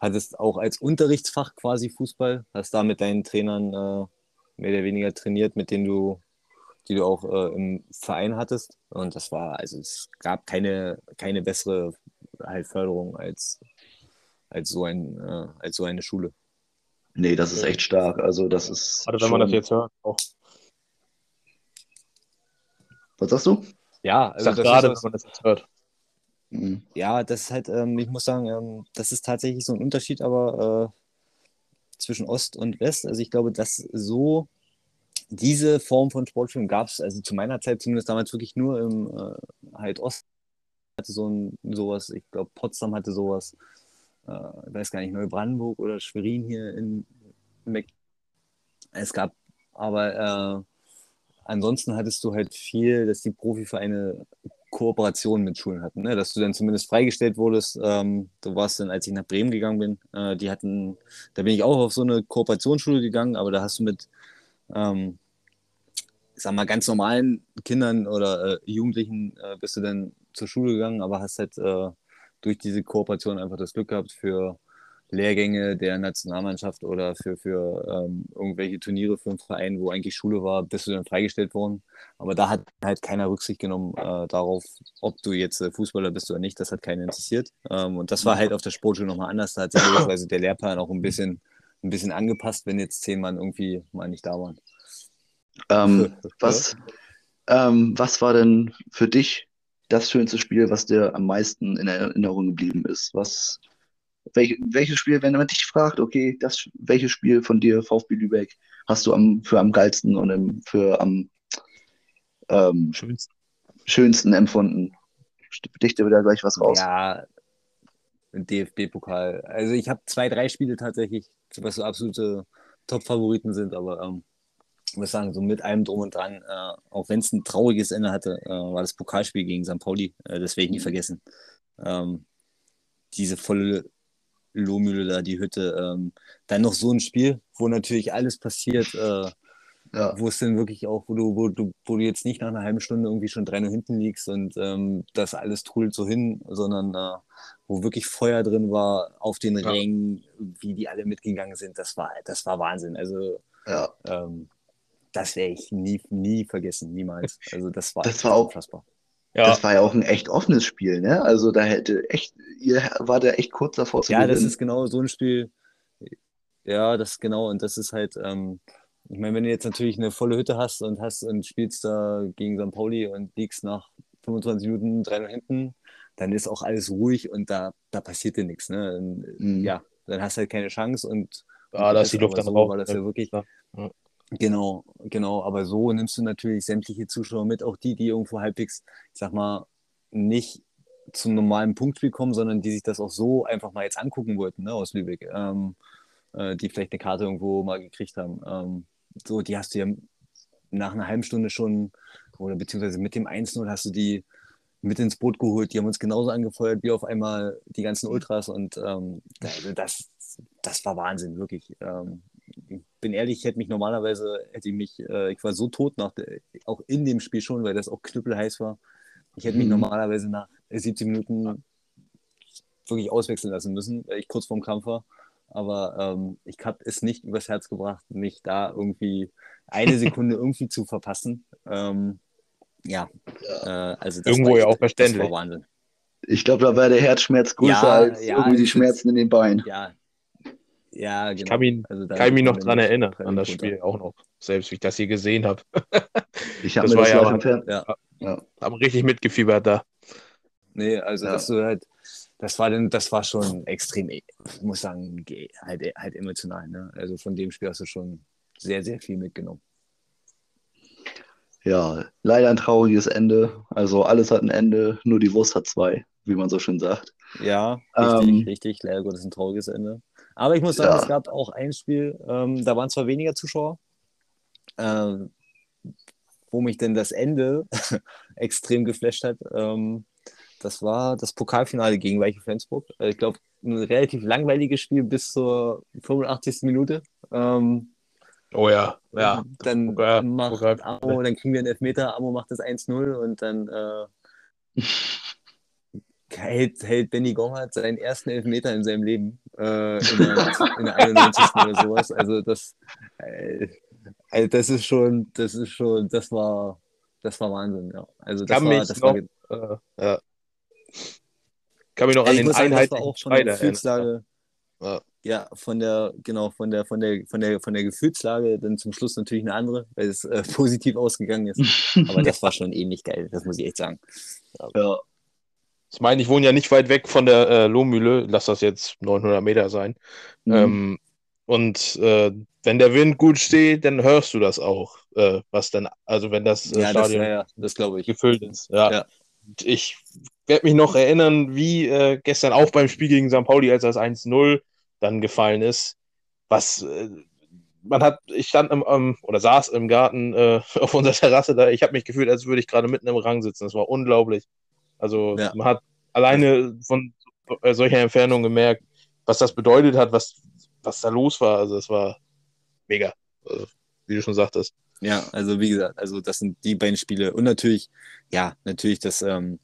Hattest auch als Unterrichtsfach quasi Fußball, hast da mit deinen Trainern äh, mehr oder weniger trainiert, mit denen du, die du auch äh, im Verein hattest. Und das war, also es gab keine, keine bessere halt Förderung als, als, so ein, äh, als so eine Schule. Nee, das ist echt stark. Also das ist Gerade wenn man das jetzt hört. Auch. Was sagst du? Ja, Ich also sag das gerade, ist wenn was, man das jetzt hört. Mhm. ja, das ist halt, ähm, ich muss sagen, ähm, das ist tatsächlich so ein Unterschied, aber äh, zwischen Ost und West. Also ich glaube, dass so diese Form von Sportschulen gab es, also zu meiner Zeit zumindest damals wirklich nur im äh, halt Ost hatte so ein sowas, ich glaube Potsdam hatte sowas, äh, weiß gar nicht, Neubrandenburg oder Schwerin hier in Meck. Es gab aber äh, ansonsten hattest du halt viel, dass die Profivereine Kooperationen mit Schulen hatten, ne? dass du dann zumindest freigestellt wurdest. Ähm, du warst dann, als ich nach Bremen gegangen bin, äh, die hatten, da bin ich auch auf so eine Kooperationsschule gegangen, aber da hast du mit, ähm, sag mal, ganz normalen Kindern oder äh, Jugendlichen äh, bist du dann zur Schule gegangen, aber hast halt äh, durch diese Kooperation einfach das Glück gehabt für Lehrgänge der Nationalmannschaft oder für, für ähm, irgendwelche Turniere für einen Verein, wo eigentlich Schule war, bist du dann freigestellt worden. Aber da hat halt keiner Rücksicht genommen äh, darauf, ob du jetzt äh, Fußballer bist oder nicht. Das hat keinen interessiert. Ähm, und das war halt auf der Sportschule nochmal anders. Da hat sich logischerweise der Lehrplan auch ein bisschen, ein bisschen angepasst, wenn jetzt zehn Mann irgendwie mal nicht da waren. Ähm, was, ähm, was war denn für dich das schönste Spiel, was dir am meisten in Erinnerung geblieben ist? Was, welch, welches Spiel, wenn man dich fragt, okay, das, welches Spiel von dir, VfB Lübeck, hast du am, für am geilsten und im, für am ähm, Schönst. schönsten empfunden? Dichte wieder gleich was raus. Ja, DFB-Pokal. Also ich habe zwei, drei Spiele tatsächlich, was so absolute Top-Favoriten sind, aber ähm, ich muss sagen, so mit allem drum und dran, äh, auch wenn es ein trauriges Ende hatte, äh, war das Pokalspiel gegen St. Pauli. Äh, das werde ich nie vergessen. Ähm, diese volle Lohmühle da, die Hütte. Ähm, dann noch so ein Spiel, wo natürlich alles passiert, äh, Ja. wo es dann wirklich auch, wo du, wo du, wo du jetzt nicht nach einer halben Stunde irgendwie schon 3-0 hinten liegst und ähm, das alles trudelt so hin, sondern äh, wo wirklich Feuer drin war auf den Ja. Rängen, wie die alle mitgegangen sind, das war, das war Wahnsinn. Also Ja. ähm, das werde ich nie, nie vergessen, niemals. Also das war, Das war auch- unfassbar. Ja, das war ja auch ein echt offenes Spiel, ne? Also da hätte echt, ihr war da echt kurz davor zu Ja, das gewinnen. ist genau so ein Spiel. Ja, das ist genau. Und das ist halt, ähm, ich meine, wenn du jetzt natürlich eine volle Hütte hast und hast und spielst da gegen St. Pauli und liegst nach 25 Minuten 3 hinten, dann ist auch alles ruhig und da, da passiert dir nichts. Ne? Und, Mhm. Ja, dann hast du halt keine Chance und ah, da ist die Luft dann so raus. war das ja wirklich. Ja. Genau, genau. Aber so nimmst du natürlich sämtliche Zuschauer mit, auch die, die irgendwo halbwegs, ich sag mal, nicht zum normalen Punktspiel kommen, sondern die sich das auch so einfach mal jetzt angucken wollten, ne, aus Lübeck, ähm, äh, die vielleicht eine Karte irgendwo mal gekriegt haben. Ähm, so, die hast du ja nach einer halben Stunde schon, oder beziehungsweise mit dem 1-0 hast du die mit ins Boot geholt. Die haben uns genauso angefeuert wie auf einmal die ganzen Ultras und ähm, also das, das war Wahnsinn, wirklich. Ähm, bin ehrlich, ich hätte mich normalerweise, hätte ich mich, äh, ich war so tot nach, der, auch in dem Spiel schon, weil das auch knüppelheiß war. Ich hätte mich Mhm. normalerweise nach 70 Minuten wirklich auswechseln lassen müssen, weil ich kurz vorm Kampf war. Aber ähm, ich habe es nicht übers Herz gebracht, mich da irgendwie eine Sekunde irgendwie zu verpassen. Ähm, ja, äh, also das Irgendwo war ja auch verständlich. Ich glaube, da war der Herzschmerz größer Ja, als ja, irgendwie die es ist- Schmerzen in den Beinen. Ja, ja, genau. Ich kann mich, Also da kann ich mich noch dran erinnern, an das. Spiel auch noch. Selbst wie ich das hier gesehen habe. Ich habe Das mir war das ja auch- im Fernsehen. Ja. Ja. Haben richtig mitgefiebert da. Nee, also Ja. dass du halt, das war dann, das war schon extrem, ich muss sagen, ge- halt, halt emotional. Ne? Also von dem Spiel hast du schon sehr, sehr viel mitgenommen. ja, leider ein trauriges Ende. Also alles hat ein Ende, nur die Wurst hat zwei, wie man so schön sagt. Ja, richtig, Ähm, richtig. Leider Gottes ein trauriges Ende. Aber ich muss sagen, Ja. es gab auch ein Spiel, ähm, da waren zwar weniger Zuschauer, ähm, wo mich denn das Ende extrem geflasht hat. Ähm, das war das Pokalfinale gegen Weiche Flensburg. Äh, Ich glaube, ein relativ langweiliges Spiel bis zur 85. Minute. Ähm, Oh ja, ja. Dann Pokal- macht Pokalfinale. Amo, dann kriegen wir einen Elfmeter, Amo macht das 1-0 und dann äh, hält, hält Benny Gomert seinen ersten Elfmeter in seinem Leben äh, in, der, in der 91. oder sowas. Also das, äh, also das ist schon, das ist schon, das war, das war Wahnsinn, ja. Also das Kann war, das noch, war, äh, ja. Kann mich noch Ja, an den muss sagen, auch von der Schneider erinnern. Gefühlslage. Ja. Ja, von der, genau, von der, von der, von der, von der Gefühlslage dann zum Schluss natürlich eine andere, weil es äh, positiv ausgegangen ist. Aber das war schon ähnlich geil, das muss ich echt sagen. ja. Ich meine, ich wohne ja nicht weit weg von der äh, Lohmühle, lass das jetzt 900 Meter sein. Mhm. Ähm, und äh, wenn der Wind gut steht, dann hörst du das auch, äh, was dann, also wenn das äh, Ja, das, Stadion ja, ja, das glaube ich. gefüllt ist. Ja. Ja. Ich werde mich noch erinnern, wie äh, gestern auch beim Spiel gegen St. Pauli, als das 1-0 dann gefallen ist. Was äh, man hat, ich stand im, ähm, oder saß im Garten äh, auf unserer Terrasse da. Ich habe mich gefühlt, als würde ich gerade mitten im Rang sitzen. Das war unglaublich. Also Ja. man hat alleine von äh, solcher Entfernung gemerkt, was das bedeutet hat, was, was da los war. Also es war mega, also, wie du schon sagtest. Ja, also wie gesagt, also das sind die beiden Spiele. Und natürlich, ja, natürlich das, ähm,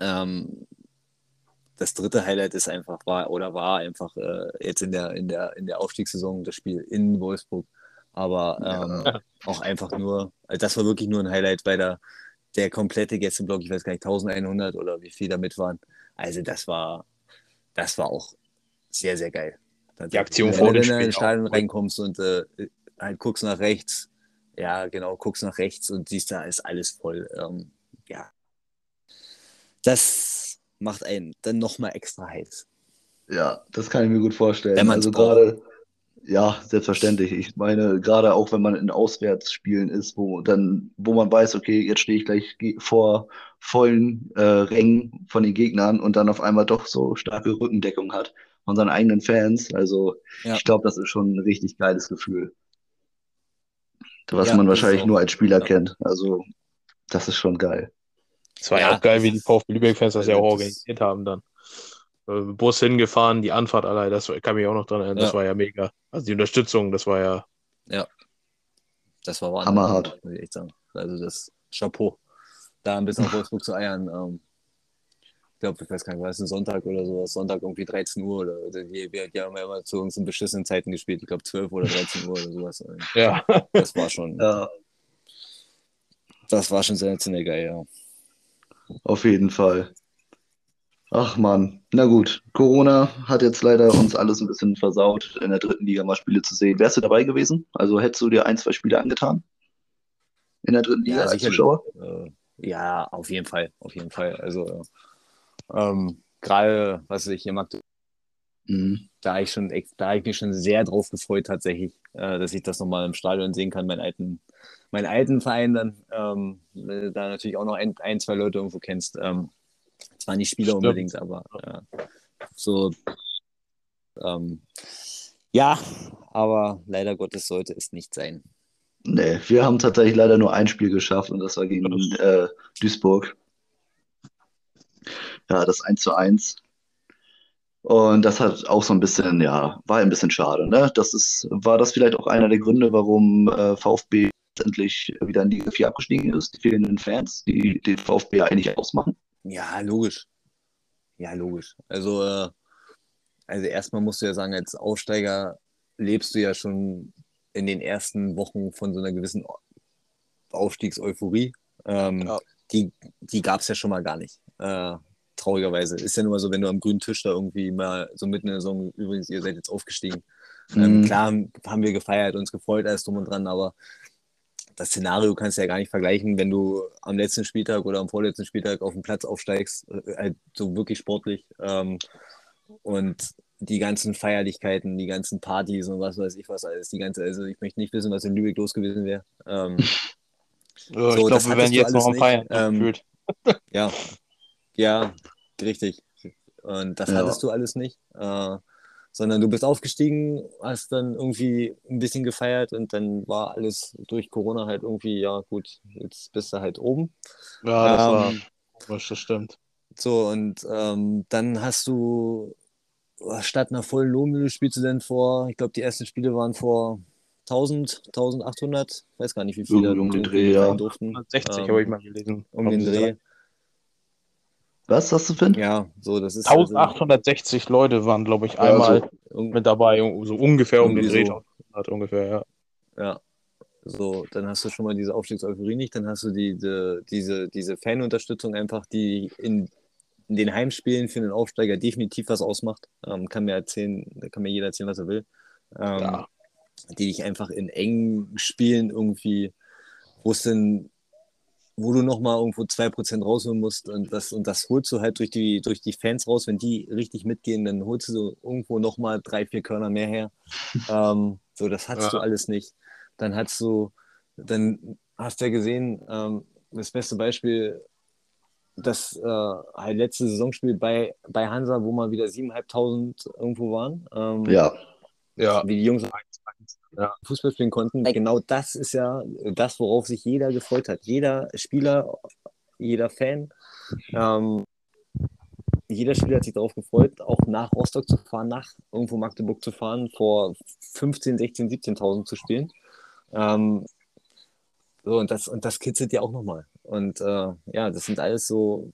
ähm, das dritte Highlight ist einfach, war oder war einfach äh, jetzt in der, in der, in der Aufstiegssaison das Spiel in Wolfsburg. Aber ähm, auch einfach nur, also das war wirklich nur ein Highlight, weil da der komplette Gästeblock, ich weiß gar nicht, 1100 oder wie viel da mit waren. Also das war, das war auch sehr, sehr geil. Die Aktion wenn vor du dem dann in ein Stadion auch. reinkommst und äh, halt guckst nach rechts, ja, genau, guckst nach rechts und siehst, da ist alles voll. Ähm, ja. Das macht einen dann nochmal extra heiß. Ja, das kann ich mir gut vorstellen. Wenn also braucht. gerade, ja, selbstverständlich. Ich meine, gerade auch wenn man in Auswärtsspielen ist, wo dann, wo man weiß, okay, jetzt stehe ich gleich vor vollen äh, Rängen von den Gegnern und dann auf einmal doch so starke Rückendeckung hat von seinen eigenen Fans. Also Ja. ich glaube, das ist schon ein richtig geiles Gefühl. Was Ja, man wahrscheinlich auch- nur als Spieler ja. kennt. Also das ist schon geil. Es war ja, Ja, auch geil, wie die VfB Lübeck-Fans das ja auch also organisiert haben dann. Äh, Bus hingefahren, die Anfahrt allein, das kann mich auch noch dran erinnern, das Ja. war ja mega. Also die Unterstützung, das war ja, Das war Wahnsinn, Hammerhart. muss ich echt sagen. Also das Chapeau. Da ein bisschen nach Wolfsburg zu eiern. Ähm, ich glaube, ich weiß gar nicht, war es ein Sonntag oder sowas? Sonntag irgendwie 13 Uhr oder oder wir, wir, haben ja immer zu unseren beschissenen Zeiten gespielt. Ich glaube 12 oder 13 Uhr oder sowas. Ja. Das war schon, Ja, das war schon sensationell geil, ja. Auf jeden Fall. Ach man, na gut. Corona hat jetzt leider uns alles ein bisschen versaut, in der dritten Liga mal Spiele zu sehen. Wärst du dabei gewesen? Also hättest du dir ein, zwei Spiele angetan? In der dritten Liga Ja, als. Zuschauer? Äh, ja, auf jeden Fall, auf jeden Fall. Also ähm, gerade, was ich hier mag, Mhm. da ich schon, da ich mich schon sehr drauf gefreut tatsächlich, äh, dass ich das nochmal im Stadion sehen kann, meinen alten, meinen alten Verein dann, ähm, da natürlich auch noch ein, ein zwei Leute irgendwo kennst. Ähm, zwar nicht Spieler Stimmt. unbedingt, aber äh, so ähm, ja, aber leider Gottes sollte es nicht sein. Nee, wir haben tatsächlich leider nur ein Spiel geschafft und das war gegen äh, Duisburg. Ja, das 1 zu 1. Und das hat auch so ein bisschen, ja, war ein bisschen schade. Ne? Das ist, war das vielleicht auch einer der Gründe, warum äh, VfB letztendlich wieder in Liga 4 abgestiegen ist? Die fehlenden Fans, die den VfB ja eigentlich ausmachen. Ja, logisch. Ja, logisch. Also, äh, also erstmal musst du ja sagen, als Aufsteiger lebst du ja schon in den ersten Wochen von so einer gewissen Aufstiegseuphorie. Ähm, Ja. Die, die gab es ja schon mal gar nicht. Äh, traurigerweise. Ist ja nur mal so, wenn du am grünen Tisch da irgendwie mal so mitten in der Saison, übrigens, ihr seid jetzt aufgestiegen. Ähm, Mhm. klar haben, haben wir gefeiert, uns gefreut, alles drum und dran, aber das Szenario kannst du ja gar nicht vergleichen, wenn du am letzten Spieltag oder am vorletzten Spieltag auf den Platz aufsteigst, äh, halt so wirklich sportlich. Ähm, und die ganzen Feierlichkeiten, die ganzen Partys und was weiß ich was alles, die ganze, also ich möchte nicht wissen, was in Lübeck los gewesen wäre. Ähm, Ja, So, ich glaube, wir werden jetzt noch am Feiern. Ähm, gefühlt. ja, ja, richtig. Und das Ja. hattest du alles nicht. Äh, sondern du bist aufgestiegen, hast dann irgendwie ein bisschen gefeiert und dann war alles durch Corona halt irgendwie, ja gut, jetzt bist du halt oben. Ja, das war Ähm, komisch, das stimmt. So, und ähm, dann hast du statt einer vollen Lohmühle spielst du dann vor, ich glaube, die ersten Spiele waren vor 1000, 1800, weiß gar nicht, wie viele um den Dreh, ja. durften. 160 Ähm, habe ich mal gelesen. Um den Dreh. Was hast du, Finn? Ja, so, das ist. also 1860 Leute waren, glaube ich, Ja, einmal irg- mit dabei, so ungefähr um den Dreh. so. 1800 ungefähr, ja. Ja. So, dann hast du schon mal diese Aufstiegseuphorie nicht, dann hast du diese, diese, diese Fanunterstützung einfach, die in, in den Heimspielen für den Aufsteiger definitiv was ausmacht. Ähm, kann mir erzählen, da kann mir jeder erzählen, was er will. Ähm, Ja. Die dich einfach in engen Spielen irgendwie, wo es denn, wo du nochmal irgendwo 2% rausholen musst und das, und das holst du halt durch die, durch die Fans raus, wenn die richtig mitgehen, dann holst du so irgendwo nochmal drei, vier Körner mehr her. ähm, so, das hattest Ja. du alles nicht. Dann hast du, dann hast du ja gesehen, ähm, das beste Beispiel, das äh, halt letzte Saisonspiel bei, bei Hansa, wo mal wieder 7.500 irgendwo waren. Ähm, Ja, Ja. Wie die Jungs Ja. Fußball spielen konnten. Genau das ist ja das, worauf sich jeder gefreut hat. Jeder Spieler, jeder Fan, ähm, jeder Spieler hat sich darauf gefreut, auch nach Rostock zu fahren, nach irgendwo Magdeburg zu fahren, vor 15, 16, 17.000 zu spielen. Ähm, so, und das, und das kitzelt ja auch nochmal. Und äh, ja, das sind alles so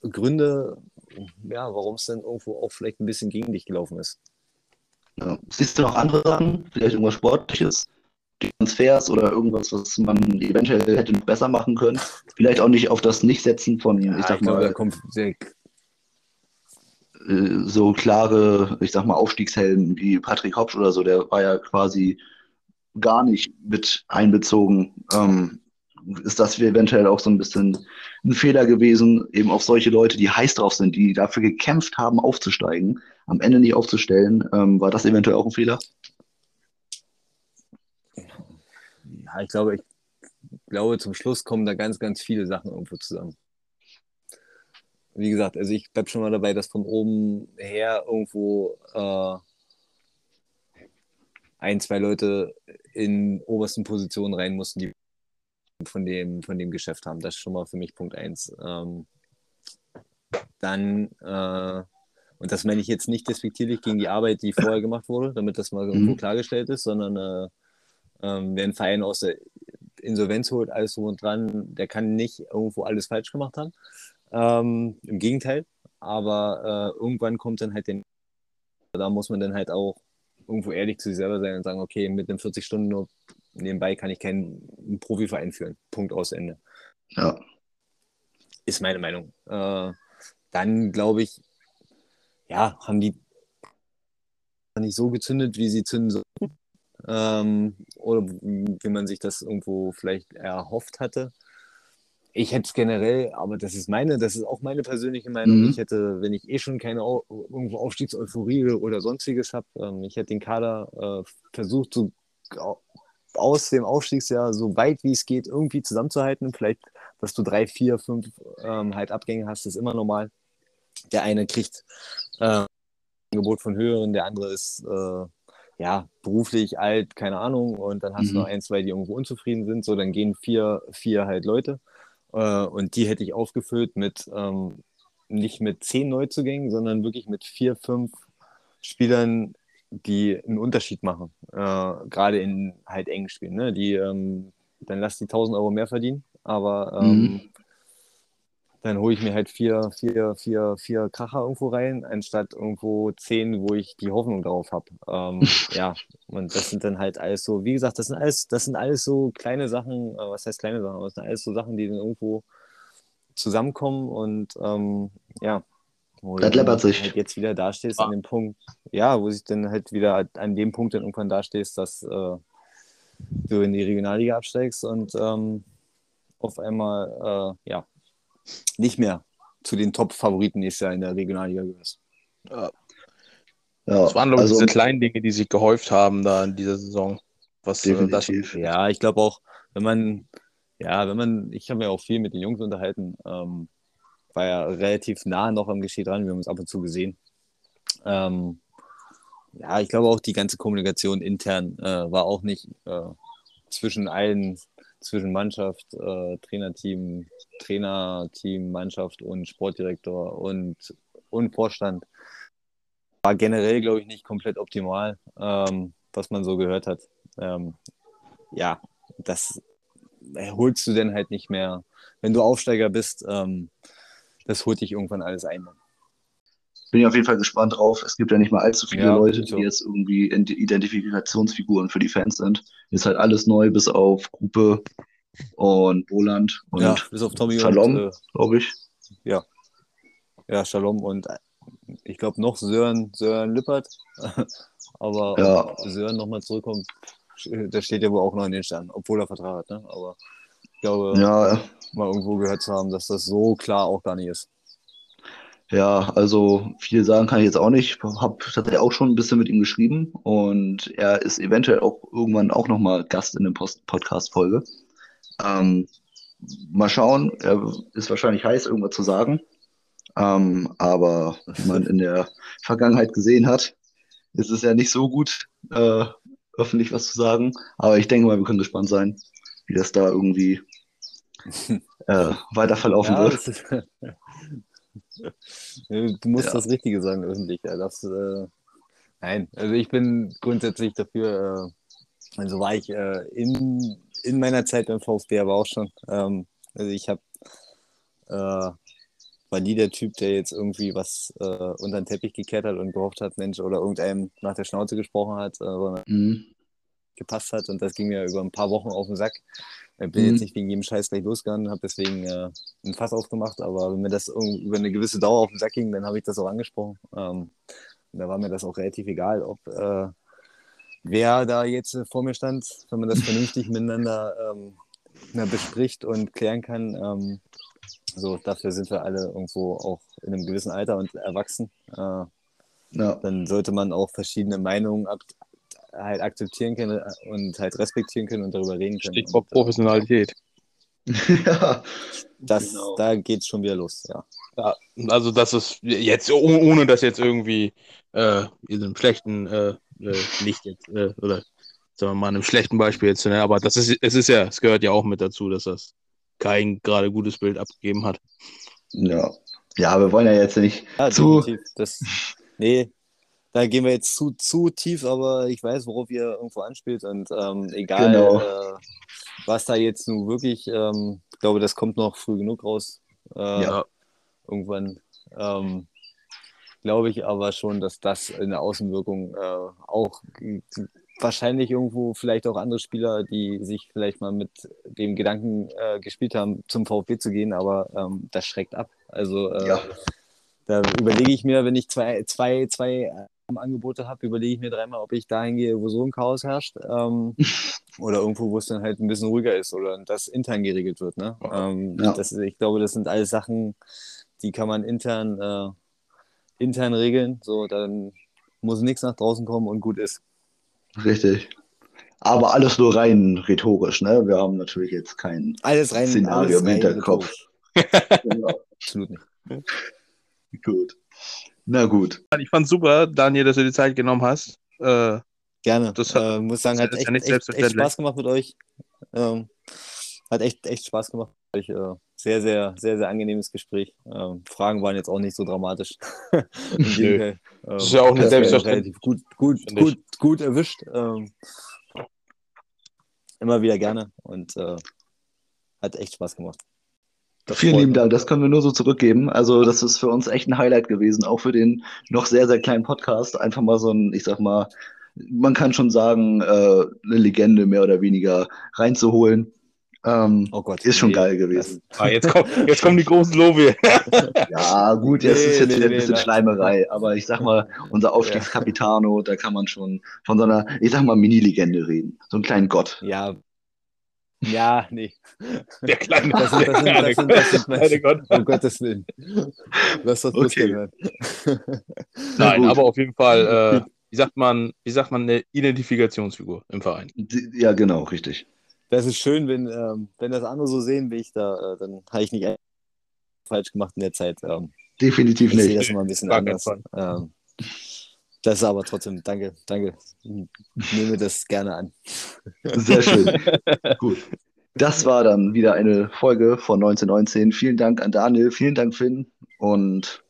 Gründe, ja, warum es dann irgendwo auch vielleicht ein bisschen gegen dich gelaufen ist. Ja. Siehst du noch andere Sachen? Vielleicht irgendwas Sportliches? Transfers oder irgendwas, was man eventuell hätte noch besser machen können? Vielleicht auch nicht auf das Nicht-Setzen von, Ja, ich sag glaube, mal, da kommt sehr, äh, so klare, ich sag mal, Aufstiegshelden wie Patrick Hopsch oder so, der war ja quasi gar nicht mit einbezogen. Ähm, ist das eventuell auch so ein bisschen ein Fehler gewesen, eben auf solche Leute, die heiß drauf sind, die dafür gekämpft haben, aufzusteigen, am Ende nicht aufzustellen? Ähm, war das eventuell auch ein Fehler? ja, ich glaube, ich glaube, zum Schluss kommen da ganz, ganz viele Sachen irgendwo zusammen. Wie gesagt, also ich bleibe schon mal dabei, dass von oben her irgendwo äh, ein, zwei Leute in obersten Positionen rein mussten, die von dem, von dem Geschäft haben. Das ist schon mal für mich Punkt eins. Ähm, dann, äh, und das meine ich jetzt nicht despektierlich gegen die Arbeit, die vorher gemacht wurde, damit das mal irgendwo Mhm. klargestellt ist, sondern äh, ähm, wer einen Verein aus der Insolvenz holt, alles so und dran, der kann nicht irgendwo alles falsch gemacht haben. Ähm, Im Gegenteil. Aber äh, irgendwann kommt dann halt den. Da muss man dann halt auch irgendwo ehrlich zu sich selber sein und sagen, okay, mit einem 40 Stunden nur nebenbei kann ich keinen Profiverein führen. Punkt aus Ende. Ja. Ist ist meine Meinung. Äh, dann glaube ich, ja, haben die nicht so gezündet, wie sie zünden sollten. Ähm, oder wie man sich das irgendwo vielleicht erhofft hatte. Ich hätte es generell, aber das ist meine, das ist auch meine persönliche Meinung. Mhm. Ich hätte, wenn ich eh schon keine irgendwo Aufstiegseuphorie oder sonstiges habe, ähm, ich hätte den Kader äh, versucht, so aus dem Aufstiegsjahr so weit wie es geht irgendwie zusammenzuhalten. Vielleicht, dass du drei, vier, fünf ähm, halt Abgänge hast, ist immer normal. Der eine kriegt äh, ein Angebot von höheren, der andere ist äh, ja beruflich alt, keine Ahnung, und dann hast mhm. du noch ein, zwei, die irgendwo unzufrieden sind. So, dann gehen vier, vier halt Leute. Äh, und die hätte ich aufgefüllt mit ähm, nicht mit zehn Neuzugängen, sondern wirklich mit vier, fünf Spielern, die einen Unterschied machen. Äh, Gerade in halt engen Spielen. Ne? Die, ähm, dann lass die 1000 Euro mehr verdienen, aber ähm, mhm. Dann hole ich mir halt vier, vier, vier, vier Kracher irgendwo rein, anstatt irgendwo zehn, wo ich die Hoffnung drauf habe. Ähm, ja, und das sind dann halt alles so, wie gesagt, das sind alles, das sind alles so kleine Sachen, äh, was heißt kleine Sachen, aber das sind alles so Sachen, die dann irgendwo zusammenkommen und ähm, ja, wo das läppert sich. Halt jetzt wieder dastehst ah. an dem Punkt, ja, wo sich dann halt wieder an dem Punkt dann irgendwann dastehst, dass äh, du in die Regionalliga absteigst und ähm, auf einmal äh, ja nicht mehr zu den Top-Favoriten nächstes Jahr in der Regionalliga gehörst. Ja. Ja, das waren, glaube also, diese kleinen Dinge, die sich gehäuft haben da in dieser Saison. Was, äh, definitiv. Das, ja, ich glaube auch, wenn man, ja, wenn man, ich habe mir auch viel mit den Jungs unterhalten, ähm, war ja relativ nah noch am Geschehen dran. Wir haben uns ab und zu gesehen. Ähm, ja, ich glaube auch die ganze Kommunikation intern äh, war auch nicht äh, zwischen allen, zwischen Mannschaft, äh, Trainerteam, Trainerteam, Mannschaft und Sportdirektor und, und Vorstand. War generell, glaube ich, nicht komplett optimal, ähm, was man so gehört hat. Ähm, ja, das holst du denn halt nicht mehr. Wenn du Aufsteiger bist, ähm, das holt dich irgendwann alles ein. Bin ich auf jeden Fall gespannt drauf. Es gibt ja nicht mal allzu viele ja, Leute, die jetzt irgendwie Identifikationsfiguren für die Fans sind. Ist halt alles neu, bis auf Gruppe und Boland und ja, bis auf Tommy Shalom, äh, glaube ich. Ja. Ja, Shalom und äh, ich glaube noch Sören, Sören Lippert. Aber ja. Sören nochmal zurückkommt, der steht ja wohl auch noch in den Sternen, obwohl er Vertrag hat. Ne? Aber ich glaube, ja, mal irgendwo gehört zu haben, dass das so klar auch gar nicht ist. Ja, also viel sagen kann ich jetzt auch nicht. Ich habe tatsächlich auch schon ein bisschen mit ihm geschrieben und er ist eventuell auch irgendwann auch nochmal Gast in der Podcast-Folge. Ähm, mal schauen, er ist wahrscheinlich heiß, irgendwas zu sagen. Ähm, aber wie man in der Vergangenheit gesehen hat, ist es ja nicht so gut, äh, öffentlich was zu sagen. Aber ich denke mal, wir können gespannt sein, wie das da irgendwie äh, weiter verlaufen ja, wird. Du musst ja. das Richtige sagen öffentlich. Das, äh, nein, also ich bin grundsätzlich dafür, äh, also war ich äh, in, in meiner Zeit beim VfB aber auch schon. Ähm, also ich habe äh, war nie der Typ, der jetzt irgendwie was äh, unter den Teppich gekehrt hat und gehofft hat, Mensch, oder irgendeinem nach der Schnauze gesprochen hat, äh, sondern mhm. gepasst hat. Und das ging mir über ein paar Wochen auf den Sack. Ich bin mhm. jetzt nicht wegen jedem Scheiß gleich losgegangen, habe deswegen äh, ein Fass aufgemacht, aber wenn mir das über eine gewisse Dauer auf den Sack ging, dann habe ich das auch angesprochen. Ähm, da war mir das auch relativ egal, ob äh, wer da jetzt vor mir stand, wenn man das vernünftig miteinander ähm, bespricht und klären kann. Ähm, so, dafür sind wir alle irgendwo auch in einem gewissen Alter und erwachsen. Äh, ja. Dann sollte man auch verschiedene Meinungen ab, halt akzeptieren können und halt respektieren können und darüber reden können. Stichwort Professionalität. ja. Das, genau. Da geht es schon wieder los, ja. ja. Also das ist jetzt, ohne das jetzt irgendwie äh, in einem schlechten äh, äh, Licht jetzt, äh, oder sagen wir mal, einem schlechten Beispiel jetzt, ne? aber das ist, es ist ja, es gehört ja auch mit dazu, dass das kein gerade gutes Bild abgegeben hat. Ja. Ja, wir wollen ja jetzt nicht ja, zu. Das, nee, da gehen wir jetzt zu, zu tief, aber ich weiß, worauf ihr irgendwo anspielt und ähm, egal, genau. äh, was da jetzt nun wirklich, ähm, ich glaube, das kommt noch früh genug raus. Äh, ja. Irgendwann. Ähm, glaube ich aber schon, dass das in der Außenwirkung äh, auch wahrscheinlich irgendwo vielleicht auch andere Spieler, die sich vielleicht mal mit dem Gedanken äh, gespielt haben, zum VfB zu gehen, aber ähm, das schreckt ab. Also äh, Ja. da überlege ich mir, wenn ich zwei, zwei, zwei Angebote habe, überlege ich mir dreimal, ob ich dahin gehe, wo so ein Chaos herrscht. Ähm, oder irgendwo, wo es dann halt ein bisschen ruhiger ist oder das intern geregelt wird. Ne? Ähm, Ja. das, ich glaube, das sind alles Sachen, die kann man intern, äh, intern regeln. So, dann muss nichts nach draußen kommen und gut ist. Richtig. Aber alles nur rein rhetorisch, ne? Wir haben natürlich jetzt kein Alles rein, Szenario alles im Hinterkopf. Genau. Absolut nicht. Gut. Na gut. Ich fand super, Daniel, dass du die Zeit genommen hast. Äh, Gerne. Das hat- äh, muss sagen, das hat echt, ja nicht echt, echt. Spaß gemacht mit euch. Ähm, hat echt, echt Spaß gemacht mit euch. Äh, sehr, sehr, sehr, sehr angenehmes Gespräch. Ähm, Fragen waren jetzt auch nicht so dramatisch. Ähm, Das ist ja auch eine das war Selbstverständlich- relativ gut, gut, gut, gut erwischt. Ähm, immer wieder gerne und äh, hat echt Spaß gemacht. Das Vielen lieben. Dank, das können wir nur so zurückgeben. Also, das ist für uns echt ein Highlight gewesen, auch für den noch sehr, sehr kleinen Podcast. Einfach mal so ein, ich sag mal, man kann schon sagen, äh, eine Legende mehr oder weniger reinzuholen. Ähm, Oh Gott. ist schon nee, geil gewesen. ah, jetzt, kommt, jetzt kommen die großen Lobe. Ja, gut, jetzt Nee, ist jetzt nee, wieder ein bisschen. Schleimerei, aber ich sag mal, unser Aufstiegscapitano, da kann man schon von so einer, ich sag mal, Mini-Legende reden. So einen kleinen Gott. Ja. Ja, nee. Der kleine, Das sind, das sind, das sind, das sind, kleine Gott. Um Gottes Willen. Lass das Okay. Na Nein, aber auf jeden Fall, äh, wie sagt man, wie sagt man, eine Identifikationsfigur im Verein. Ja, genau, richtig. Das ist schön, wenn, ähm, wenn das andere so sehen wie ich da, äh, dann habe ich nicht falsch gemacht in der Zeit. Ähm, Definitiv ich sehe nicht. das immer ein bisschen keinen anders. Ähm, das ist aber trotzdem, danke, danke. Nehme das gerne an. Sehr schön. Gut. Das war dann wieder eine Folge von 1919. Vielen Dank an Daniel, vielen Dank Finn und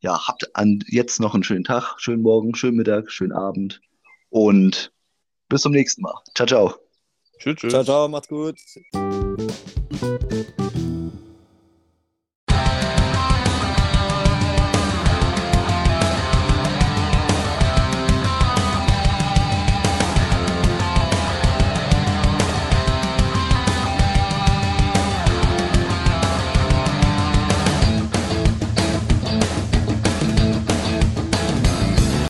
ja, habt an jetzt noch einen schönen Tag, schönen Morgen, schönen Mittag, schönen Abend und bis zum nächsten Mal. Ciao, ciao. Tschüss, tschüss. Ciao, ciao, macht's gut.